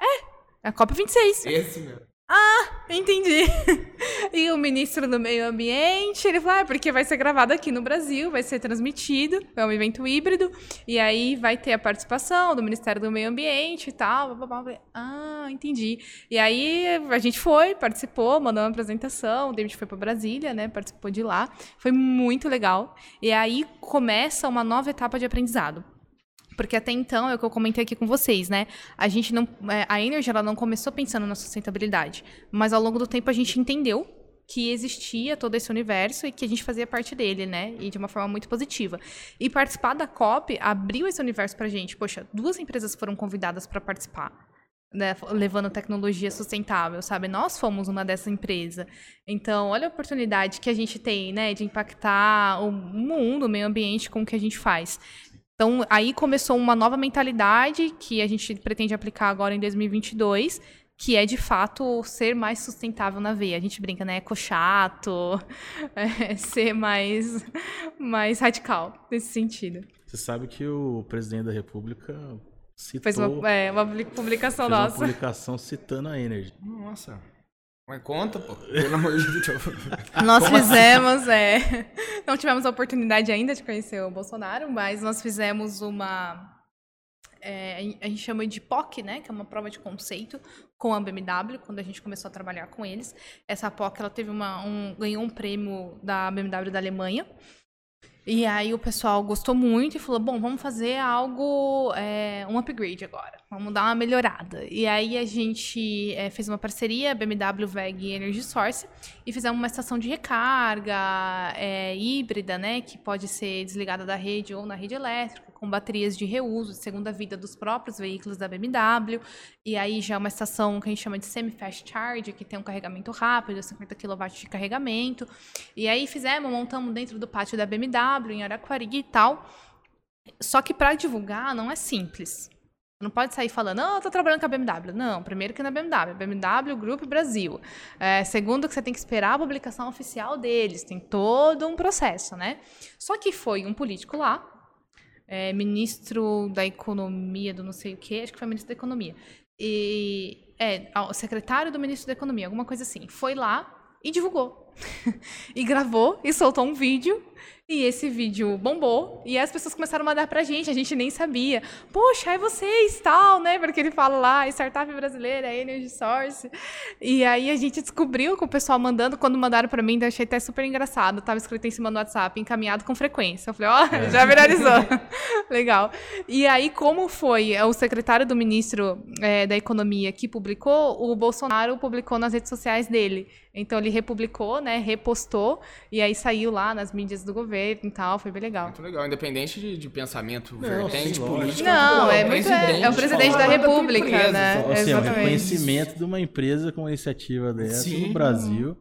É, é a COP 26. Esse mesmo. Ah, entendi. E o ministro do Meio Ambiente, ele falou, ah, porque vai ser gravado aqui no Brasil, vai ser transmitido, é um evento híbrido, e aí vai ter a participação do Ministério do Meio Ambiente e tal. Blá, blá, blá. Ah, entendi. E aí a gente foi, participou, mandou uma apresentação, o David foi para Brasília, né, participou de lá. Foi muito legal. E aí começa uma nova etapa de aprendizado. Porque até então, é o que eu comentei aqui com vocês, né? A gente não. é, A Energy ela não começou pensando na sustentabilidade. Mas ao longo do tempo a gente entendeu que existia todo esse universo e que a gente fazia parte dele, né? E de uma forma muito positiva. E participar da COP abriu esse universo pra gente. Poxa, duas empresas foram convidadas para participar. Né, levando tecnologia sustentável, sabe? Nós fomos uma dessa empresa. Então, olha a oportunidade que a gente tem, né, de impactar o mundo, o meio ambiente com o que a gente faz. Então, aí começou uma nova mentalidade que a gente pretende aplicar agora em 2022, que é de fato ser mais sustentável na veia. A gente brinca, né? Eco chato, é, ser mais, mais radical nesse sentido. Você sabe que o presidente da República citou Fez uma, é, uma publicação fez uma nossa. publicação citando a Energy. Nossa. Mas conta, pô. Pelo amor de Deus. Nós Como assim? fizemos, é. Não tivemos a oportunidade ainda de conhecer o Bolsonaro, mas nós fizemos uma. é, a gente chama de POC, né? Que é uma prova de conceito com a BMW, quando a gente começou a trabalhar com eles. Essa POC ela teve uma, um, ganhou um prêmio da BMW da Alemanha. E aí o pessoal gostou muito e falou: bom, vamos fazer algo, é, um upgrade agora, vamos dar uma melhorada. E aí a gente é, fez uma parceria, BMW, VEG e Energy Source, e fizemos uma estação de recarga é, híbrida, né, que pode ser desligada da rede ou na rede elétrica, com baterias de reuso, segunda vida dos próprios veículos da BMW. E aí já é uma estação que a gente chama de semi-fast charge, que tem um carregamento rápido, 50 kW de carregamento. E aí fizemos, montamos dentro do pátio da BMW, em Araquari e tal. Só que para divulgar não é simples. Não pode sair falando, não, eu tô trabalhando com a BMW. Não, primeiro que na BMW, BMW Group Brasil. É, segundo que você tem que esperar a publicação oficial deles, tem todo um processo, né? Só que foi um político lá, é, ministro da Economia, do não sei o quê, acho que foi ministro da Economia. E é, o secretário do ministro da Economia, alguma coisa assim. Foi lá e divulgou. e gravou e soltou um vídeo. E esse vídeo bombou. E as pessoas começaram a mandar pra gente, a gente nem sabia. Poxa, é vocês, tal, né? Porque ele fala lá, startup brasileira, Energy Source. E aí a gente descobriu com o pessoal mandando, quando mandaram pra mim, eu achei até super engraçado. Tava escrito em cima no WhatsApp, encaminhado com frequência. Eu falei, ó, já viralizou. Legal. E aí, como foi o secretário do ministro eh, da Economia que publicou, o Bolsonaro publicou nas redes sociais dele. Então ele republicou, né? Repostou, e aí saiu lá nas mídias do governo e tal, foi bem legal. Muito legal, independente de, de pensamento, Não, vertente sim, política. Não, pô, é muito- é- é o presidente da República, empresa, né? fala- Assim, é Exatamente. reconhecimento de uma empresa com uma iniciativa dessa Sim. no Brasil.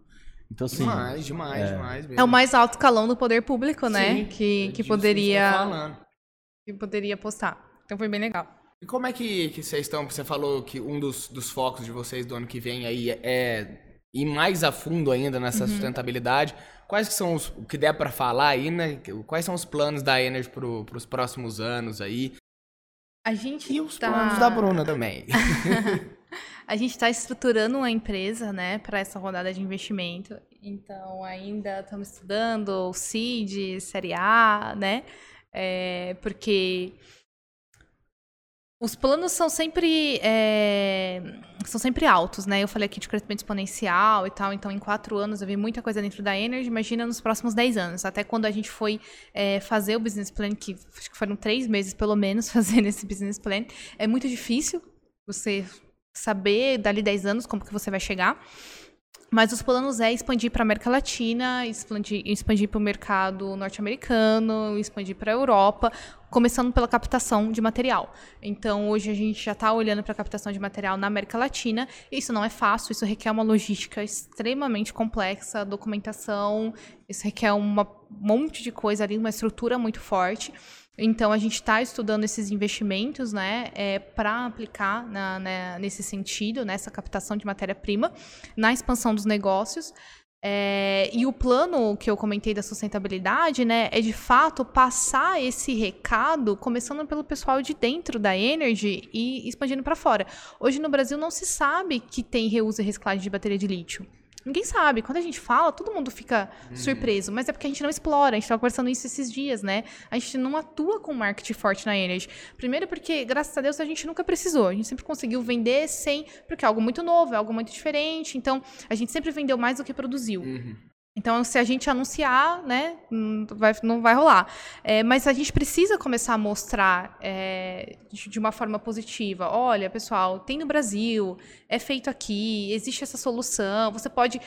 Então, assim, Demais, demais, é. demais mesmo. É o mais alto escalão do poder público, né? Sim, que é que poderia falando. que poderia postar. Então foi bem legal. E como é que, que vocês estão? Você falou que um dos, dos focos de vocês do ano que vem aí é ir mais a fundo ainda nessa uhum. sustentabilidade. Quais que são os o que der para falar aí, né? Quais são os planos da Energy para os próximos anos aí? A gente e os tá... planos da Bruna também. a gente está estruturando uma empresa, né, para essa rodada de investimento. Então, ainda estamos estudando o CID, Série A, né? É, porque os planos são sempre é, são sempre altos, né? Eu falei aqui de crescimento exponencial e tal, então em quatro anos eu vi muita coisa dentro da Energy, imagina nos próximos dez anos. Até quando a gente foi é, fazer o business plan, que acho que foram três meses pelo menos fazendo esse business plan, é muito difícil você saber dali dez anos como que você vai chegar. Mas os planos é expandir para a América Latina, expandir, expandir para o mercado norte-americano, expandir para a Europa, começando pela captação de material. Então, hoje a gente já está olhando para a captação de material na América Latina. Isso não é fácil, isso requer uma logística extremamente complexa, documentação, isso requer um monte de coisa ali, uma estrutura muito forte. Então, a gente está estudando esses investimentos né, é, para aplicar na, né, nesse sentido, nessa captação de matéria-prima, na expansão dos negócios. É, e o plano que eu comentei da sustentabilidade, né, é de fato passar esse recado, começando pelo pessoal de dentro da Energy e expandindo para fora. Hoje no Brasil não se sabe que tem reuso e reciclagem de bateria de lítio. Ninguém sabe. Quando a gente fala, todo mundo fica uhum. surpreso. Mas é porque a gente não explora. A gente estava conversando isso esses dias, né? A gente não atua com marketing forte na Energy. Primeiro porque, graças a Deus, a gente nunca precisou. A gente sempre conseguiu vender sem... Porque é algo muito novo, é algo muito diferente. Então, a gente sempre vendeu mais do que produziu. Uhum. Então, se a gente anunciar, né, não vai, não vai rolar. É, mas a gente precisa começar a mostrar é, de, de, uma forma positiva. Olha, pessoal, tem no Brasil, é feito aqui, existe essa solução. Você pode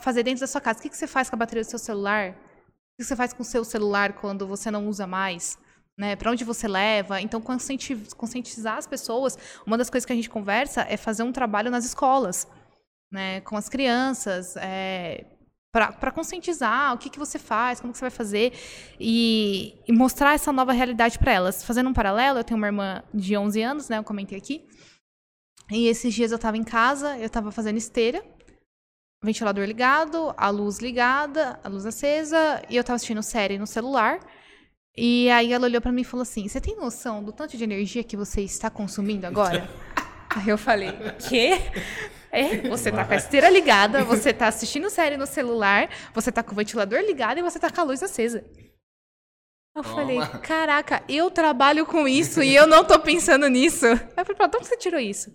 fazer dentro da sua casa. O que, que você faz com a bateria do seu celular? O que você faz com o seu celular quando você não usa mais? Né, para onde você leva. Então, conscientizar as pessoas. Uma das coisas que a gente conversa é fazer um trabalho nas escolas, né, com as crianças. É, para conscientizar o que, que você faz, como que você vai fazer e, e mostrar essa nova realidade para elas. Fazendo um paralelo, eu tenho uma irmã de 11 anos, né, eu comentei aqui, e esses dias eu estava em casa, eu estava fazendo esteira, ventilador ligado, a luz ligada, a luz acesa, e eu estava assistindo série no celular. E aí ela olhou para mim e falou assim: "Você tem noção do tanto de energia que você está consumindo agora?" aí eu falei: "Quê?" É, você tá com a esteira ligada, você tá assistindo série no celular, você tá com o ventilador ligado e você tá com a luz acesa. Eu Toma. falei, caraca, eu trabalho com isso e eu não tô pensando nisso. Eu falei, pra onde você tirou isso?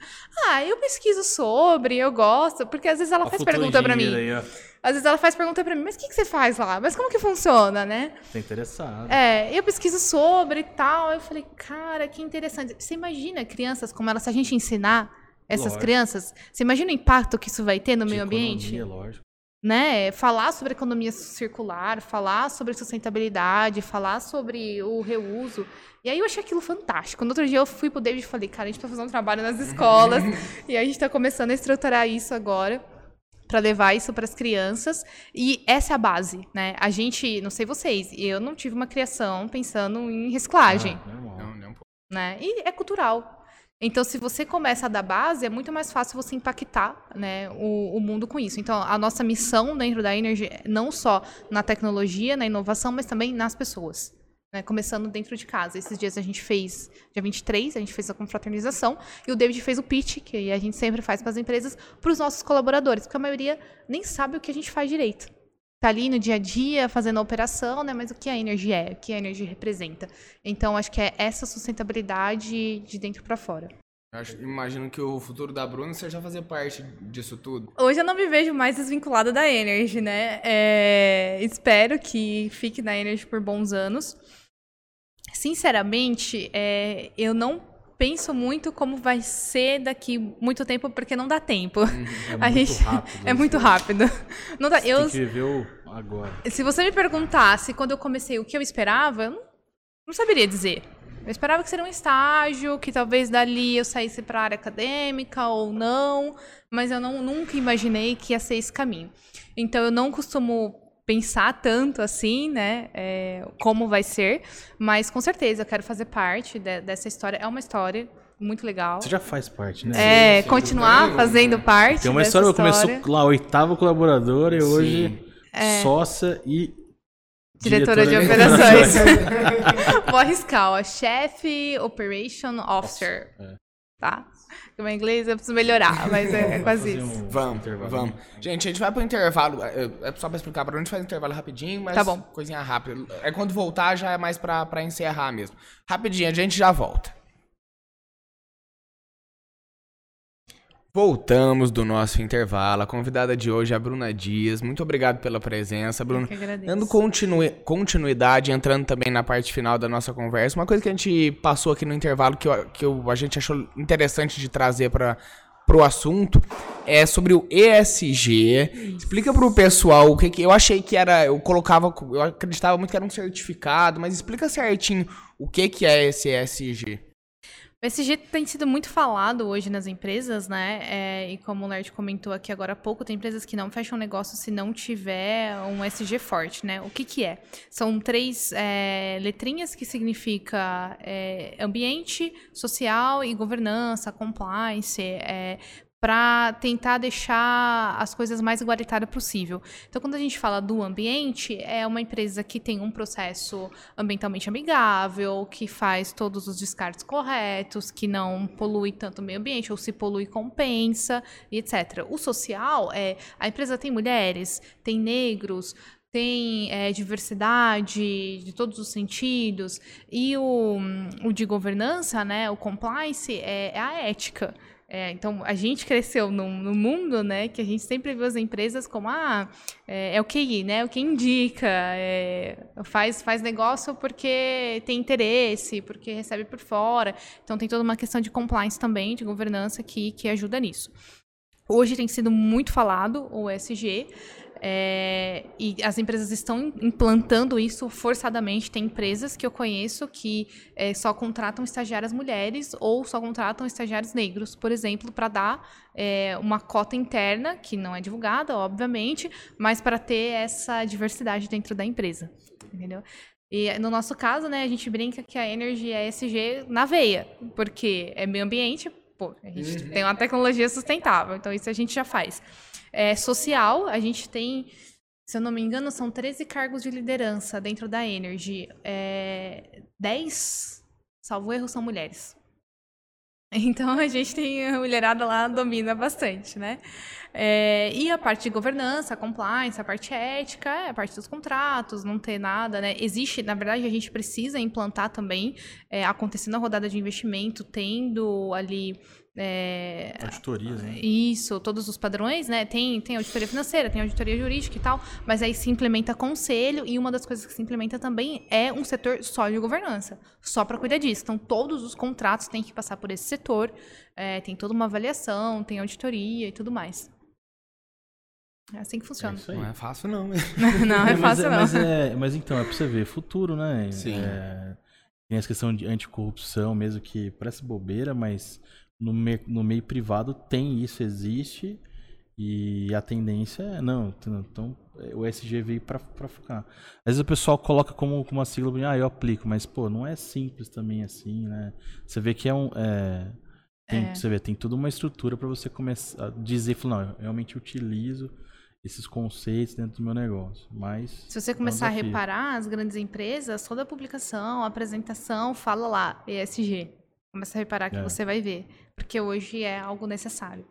Ah, eu pesquiso sobre, eu gosto, porque às vezes ela a faz pergunta pra mim. Aí, às vezes ela faz pergunta pra mim, mas o que, que você faz lá? Mas como que funciona, né? Tá interessado. É, eu pesquiso sobre e tal. Eu falei, cara, que interessante. Você imagina crianças como elas, se a gente ensinar essas lógico. crianças. Você imagina o impacto que isso vai ter no De meio ambiente? Lógico. Né? Falar sobre economia circular, falar sobre sustentabilidade, falar sobre o reuso. E aí eu achei aquilo fantástico. No outro dia eu fui pro David e falei, cara, a gente tá fazendo um trabalho nas escolas e a gente tá começando a estruturar isso agora para levar isso para as crianças e essa é a base, né? A gente, não sei vocês, eu não tive uma criação pensando em reciclagem, ah, não, não, né? E é cultural. Então, se você começa a dar base, é muito mais fácil você impactar né, o, o, mundo com isso. Então, a nossa missão dentro da Energy é não só na tecnologia, na inovação, mas também nas pessoas. Né, começando dentro de casa. Esses dias a gente fez, dia 23, a gente fez a confraternização, e o David fez o pitch, que a gente sempre faz para as empresas, para os nossos colaboradores, porque a maioria nem sabe o que a gente faz direito tá ali no dia a dia fazendo a operação, né? Mas o que a Energy é, o que a Energy representa. Então, acho que é essa sustentabilidade de dentro para fora. Acho, imagino que o futuro da Bruna seja fazer parte disso tudo. Hoje eu não me vejo mais desvinculada da Energy, né? É, espero que fique na Energy por bons anos. Sinceramente, é, eu não penso muito como vai ser daqui muito tempo, porque não dá tempo. Uhum. É a muito gente... rápido. é muito rápido. Não dá... Você eu... agora. Se você me perguntasse quando eu comecei o que eu esperava, eu não, não saberia dizer. Eu esperava que seria um estágio, que talvez dali eu saísse para a área acadêmica ou não, mas eu não, nunca imaginei que ia ser esse caminho. Então eu não costumo pensar tanto assim, né, é, como vai ser, mas com certeza eu quero fazer parte de, dessa história. É uma história muito legal. Você já faz parte, né? É, sim, continuar fazendo parte. Tem uma história, história. começou lá, oitava colaboradora e sim. hoje é. sócia e. Diretora, diretora de, de operações. Vou arriscar, ó. Chefe Operation Officer. É. Tá? Meu inglês eu preciso melhorar, mas é, é quase isso. Um vamos, vamos. Gente, a gente vai pro intervalo. É, é só pra explicar pra onde faz intervalo rapidinho, mas tá bom. coisinha rápida. É quando voltar, já é mais pra, pra encerrar mesmo. Rapidinho, a gente já volta. Voltamos do nosso intervalo. A convidada de hoje é a Bruna Dias. Muito obrigado pela presença, Bruna. Dando continu continuidade, entrando também na parte final da nossa conversa, uma coisa que a gente passou aqui no intervalo que, eu, que eu, a gente achou interessante de trazer para o assunto é sobre o ESG. Isso. Explica para o pessoal o que, que eu achei que era, eu colocava, eu acreditava muito que era um certificado, mas explica certinho o que que é esse ESG. O SG tem sido muito falado hoje nas empresas, né? É, e como o Lerd comentou aqui agora há pouco, tem empresas que não fecham negócio se não tiver um SG forte, né? O que, que é? São três é, letrinhas que significa é, ambiente, social e governança, compliance, é, para tentar deixar as coisas mais igualitárias possível. Então, quando a gente fala do ambiente, é uma empresa que tem um processo ambientalmente amigável, que faz todos os descartes corretos, que não polui tanto o meio ambiente, ou se polui, compensa, e etc. O social é a empresa tem mulheres, tem negros, tem é, diversidade de todos os sentidos, e o, o de governança, né, o compliance, é, é a ética. É, então, a gente cresceu no, mundo, né, que a gente sempre viu as empresas como, ah, é, é o QI, né, o que indica, é, faz, faz negócio porque tem interesse, porque recebe por fora. Então, tem toda uma questão de compliance também, de governança que, que ajuda nisso. Hoje tem sido muito falado o ESG, é, e as empresas estão implantando isso forçadamente. Tem empresas que eu conheço que é, só contratam estagiárias mulheres ou só contratam estagiários negros, por exemplo, para dar é, uma cota interna, que não é divulgada, obviamente, mas para ter essa diversidade dentro da empresa. Entendeu? E no nosso caso, né, a gente brinca que a Energy é ESG na veia, porque é meio ambiente, pô, a gente uhum. tem uma tecnologia sustentável, então isso a gente já faz é, social, a gente tem, se eu não me engano, são 13 cargos de liderança dentro da Energy. É, 10, salvo erro, são mulheres. Então a gente tem a mulherada lá domina bastante, né? É, e a parte de governança, compliance, a parte ética, é a parte dos contratos, não ter nada, né? Existe, na verdade, a gente precisa implantar também, é, acontecendo a rodada de investimento, tendo ali é, Auditorias, né? Isso, todos os padrões, né? Tem, tem auditoria financeira, tem auditoria jurídica e tal, mas aí se implementa conselho e uma das coisas que se implementa também é um setor só de governança, só para cuidar disso. Então, todos os contratos têm que passar por esse setor, é, tem toda uma avaliação, tem auditoria e tudo mais. É assim que funciona. É não é fácil, não. não é fácil, mas, não. Mas, é, mas então, é para você ver, futuro, né? Sim. É, tem essa questão de anticorrupção, mesmo que parece bobeira, mas no, me, no meio privado tem isso, existe. E a tendência é, não, então o SG veio para ficar. Às vezes o pessoal coloca como, como uma sigla, ah, eu aplico, mas pô, não é simples também assim, né? Você vê que é um. É, tem, é. Você vê, tem toda uma estrutura para você começar a dizer, não, eu realmente utilizo esses conceitos dentro do meu negócio. Mas se você começar é um a reparar, as grandes empresas, toda a publicação, a apresentação fala lá ESG. Começa a reparar que é. você vai ver. Porque hoje é algo necessário.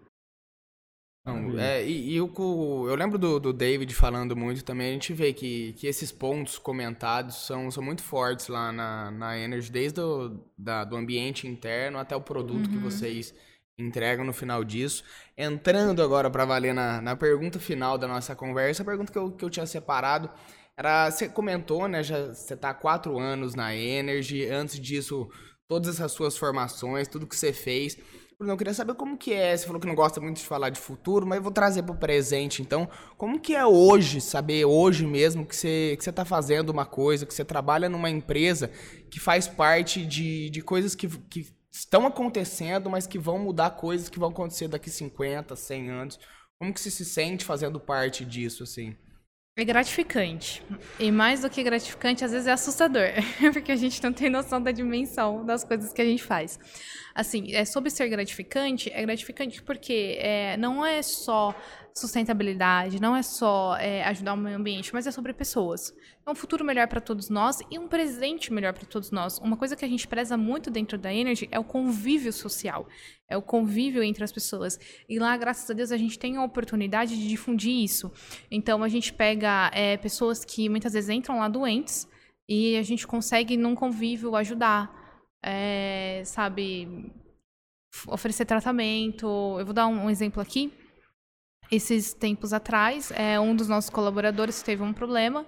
Não, é, e, e eu, eu lembro do, do, David falando muito também, a gente vê que, que esses pontos comentados são, são muito fortes lá na, na Energy, desde o da, do ambiente interno até o produto uhum. que vocês entregam no final disso. Entrando agora para valer na, na pergunta final da nossa conversa, a pergunta que eu, que eu tinha separado era, você comentou, né, já, você está há quatro anos na Energy, antes disso todas essas suas formações, tudo que você fez. Bruno, eu queria saber como que é, você falou que não gosta muito de falar de futuro, mas eu vou trazer para o presente, então, como que é hoje, saber hoje mesmo que você que você está fazendo uma coisa, que você trabalha numa empresa que faz parte de, de coisas que, que estão acontecendo, mas que vão mudar coisas que vão acontecer daqui 50, 100 anos. Como que você se sente fazendo parte disso, assim? É gratificante. E mais do que gratificante, às vezes é assustador, porque a gente não tem noção da dimensão das coisas que a gente faz. Assim, é sobre ser gratificante, é gratificante porque é, não é só sustentabilidade, não é só é, ajudar o meio ambiente, mas é sobre pessoas. É um futuro melhor para todos nós e um presente melhor para todos nós. Uma coisa que a gente preza muito dentro da Energy é o convívio social, é o convívio entre as pessoas. E lá, graças a Deus, a gente tem a oportunidade de difundir isso. Então, a gente pega é, pessoas que muitas vezes entram lá doentes e a gente consegue, num convívio, ajudar. É, sabe, oferecer tratamento. Eu vou dar um, um exemplo aqui esses tempos atrás, é, um dos nossos colaboradores teve um problema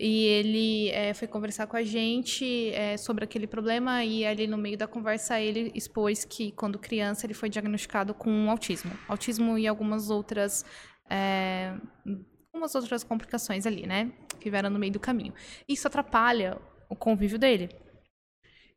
e ele é, foi conversar com a gente é, sobre aquele problema e ali no meio da conversa ele expôs que quando criança ele foi diagnosticado com autismo, autismo e algumas outras é, algumas outras complicações ali, né, que vieram no meio do caminho. Isso atrapalha o convívio dele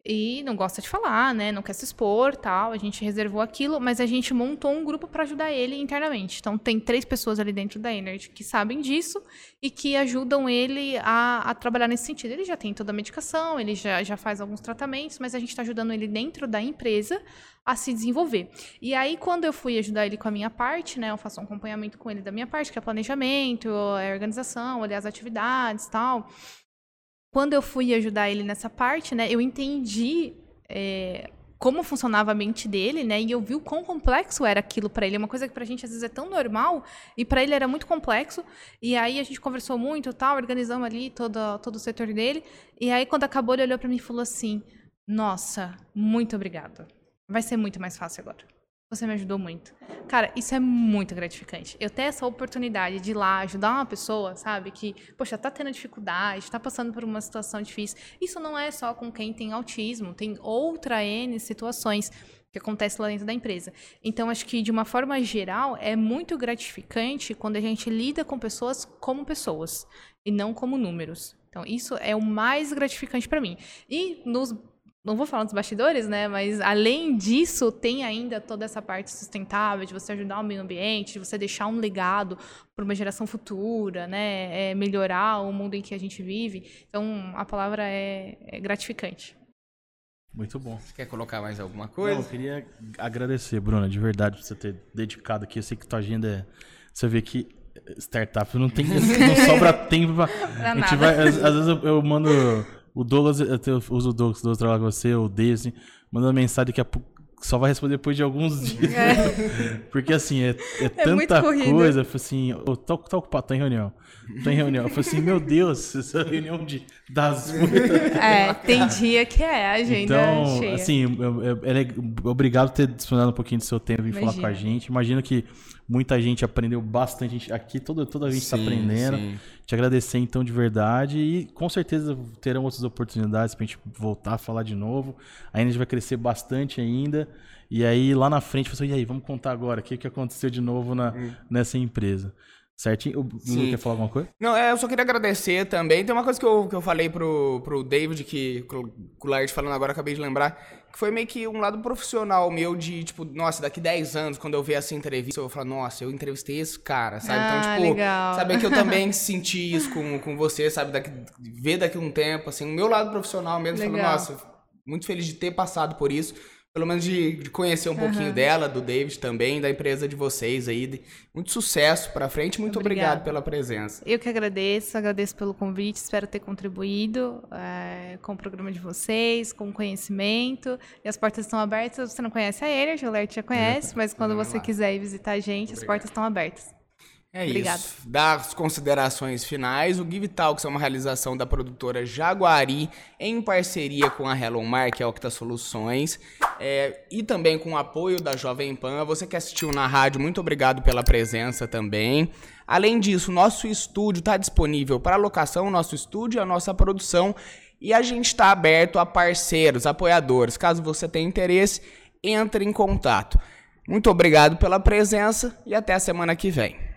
e não gosta de falar, né? Não quer se expor, tal. A gente reservou aquilo, mas a gente montou um grupo para ajudar ele internamente. Então tem três pessoas ali dentro da Energy que sabem disso e que ajudam ele a, a trabalhar nesse sentido. Ele já tem toda a medicação, ele já, já faz alguns tratamentos, mas a gente está ajudando ele dentro da empresa a se desenvolver. E aí, quando eu fui ajudar ele com a minha parte, né? Eu faço um acompanhamento com ele da minha parte, que é planejamento, é organização, olhar as atividades, tal quando eu fui ajudar ele nessa parte, né, eu entendi é, como funcionava a mente dele, né, e eu vi o quão complexo era aquilo para ele. É uma coisa que para a gente às vezes é tão normal e para ele era muito complexo. E aí a gente conversou muito, tal, organizamos ali todo todo o setor dele. E aí quando acabou ele olhou para mim e falou assim: "Nossa, muito obrigado. Vai ser muito mais fácil agora." Você me ajudou muito. Cara, isso é muito gratificante. Eu ter essa oportunidade de ir lá ajudar uma pessoa, sabe? Que, poxa, tá tendo dificuldade, tá passando por uma situação difícil. Isso não é só com quem tem autismo, tem outra N situações que acontece lá dentro da empresa. Então, acho que de uma forma geral é muito gratificante quando a gente lida com pessoas como pessoas e não como números. Então, isso é o mais gratificante para mim. E nos não vou falar dos bastidores, né? Mas além disso, tem ainda toda essa parte sustentável de você ajudar o meio ambiente, de você deixar um legado para uma geração futura, né? É melhorar o mundo em que a gente vive. Então, a palavra é, é gratificante. Muito bom. Você quer colocar mais alguma coisa? Não, eu queria agradecer, Bruna, de verdade, por você ter dedicado aqui. Eu sei que tua agenda é. Você vê que startup não tem. não sobra tempo pra. pra a gente nada. vai. Às, às vezes eu, eu mando o Douglas, eu uso o Douglas, o Douglas trabalha com você, o Disney, mandando mensagem que só vai responder depois de alguns dias. É. Porque assim, é, é, é tanta coisa. Eu falei assim, oh, tô, tô ocupado, tô em reunião. Tô em reunião. Eu falei assim, meu Deus, essa reunião de, das É, tem dia que é a agenda então, cheia. assim, eu, eu, eu, obrigado por ter disponibilizado um pouquinho do seu tempo e falar com a gente. Imagino que Muita gente aprendeu bastante. Aqui toda, toda a gente está aprendendo. Sim. Te agradecer então de verdade. E com certeza terão outras oportunidades para a gente voltar a falar de novo. A gente vai crescer bastante ainda. E aí lá na frente, você, e aí, vamos contar agora o que, que aconteceu de novo na, hum. nessa empresa. Certinho? O Bruno quer falar alguma coisa? Não, é, eu só queria agradecer também. Tem uma coisa que eu, que eu falei pro, pro David, que o Lard falando agora, acabei de lembrar, que foi meio que um lado profissional meu de, tipo, nossa, daqui 10 anos, quando eu ver essa entrevista, eu vou falar, nossa, eu entrevistei esse cara, sabe? Então, ah, então, tipo, legal. saber que eu também senti isso com, com você, sabe? Daqui, ver daqui um tempo, assim, o meu lado profissional mesmo, falando, nossa, muito feliz de ter passado por isso pelo menos de, de conhecer um uhum. pouquinho dela, do David também, da empresa de vocês aí. Muito sucesso para frente, muito Obrigada. obrigado pela presença. Eu que agradeço, agradeço pelo convite, espero ter contribuído é, com o programa de vocês, com o conhecimento. E as portas estão abertas, você não conhece a Energy, o Lert já conhece, mas quando você quiser ir visitar a gente, Obrigado. as portas estão abertas. É Obrigada. isso. Das considerações finais, o Give Talks é uma realização da produtora Jaguari em parceria com a Hello Mark, a Octa Soluções, é, e também com o apoio da Jovem Pan. Você que assistiu na rádio, muito obrigado pela presença também. Além disso, nosso estúdio está disponível para locação, nosso estúdio, a nossa produção, e a gente está aberto a parceiros, apoiadores. Caso você tenha interesse, entre em contato. Muito obrigado pela presença e até a semana que vem.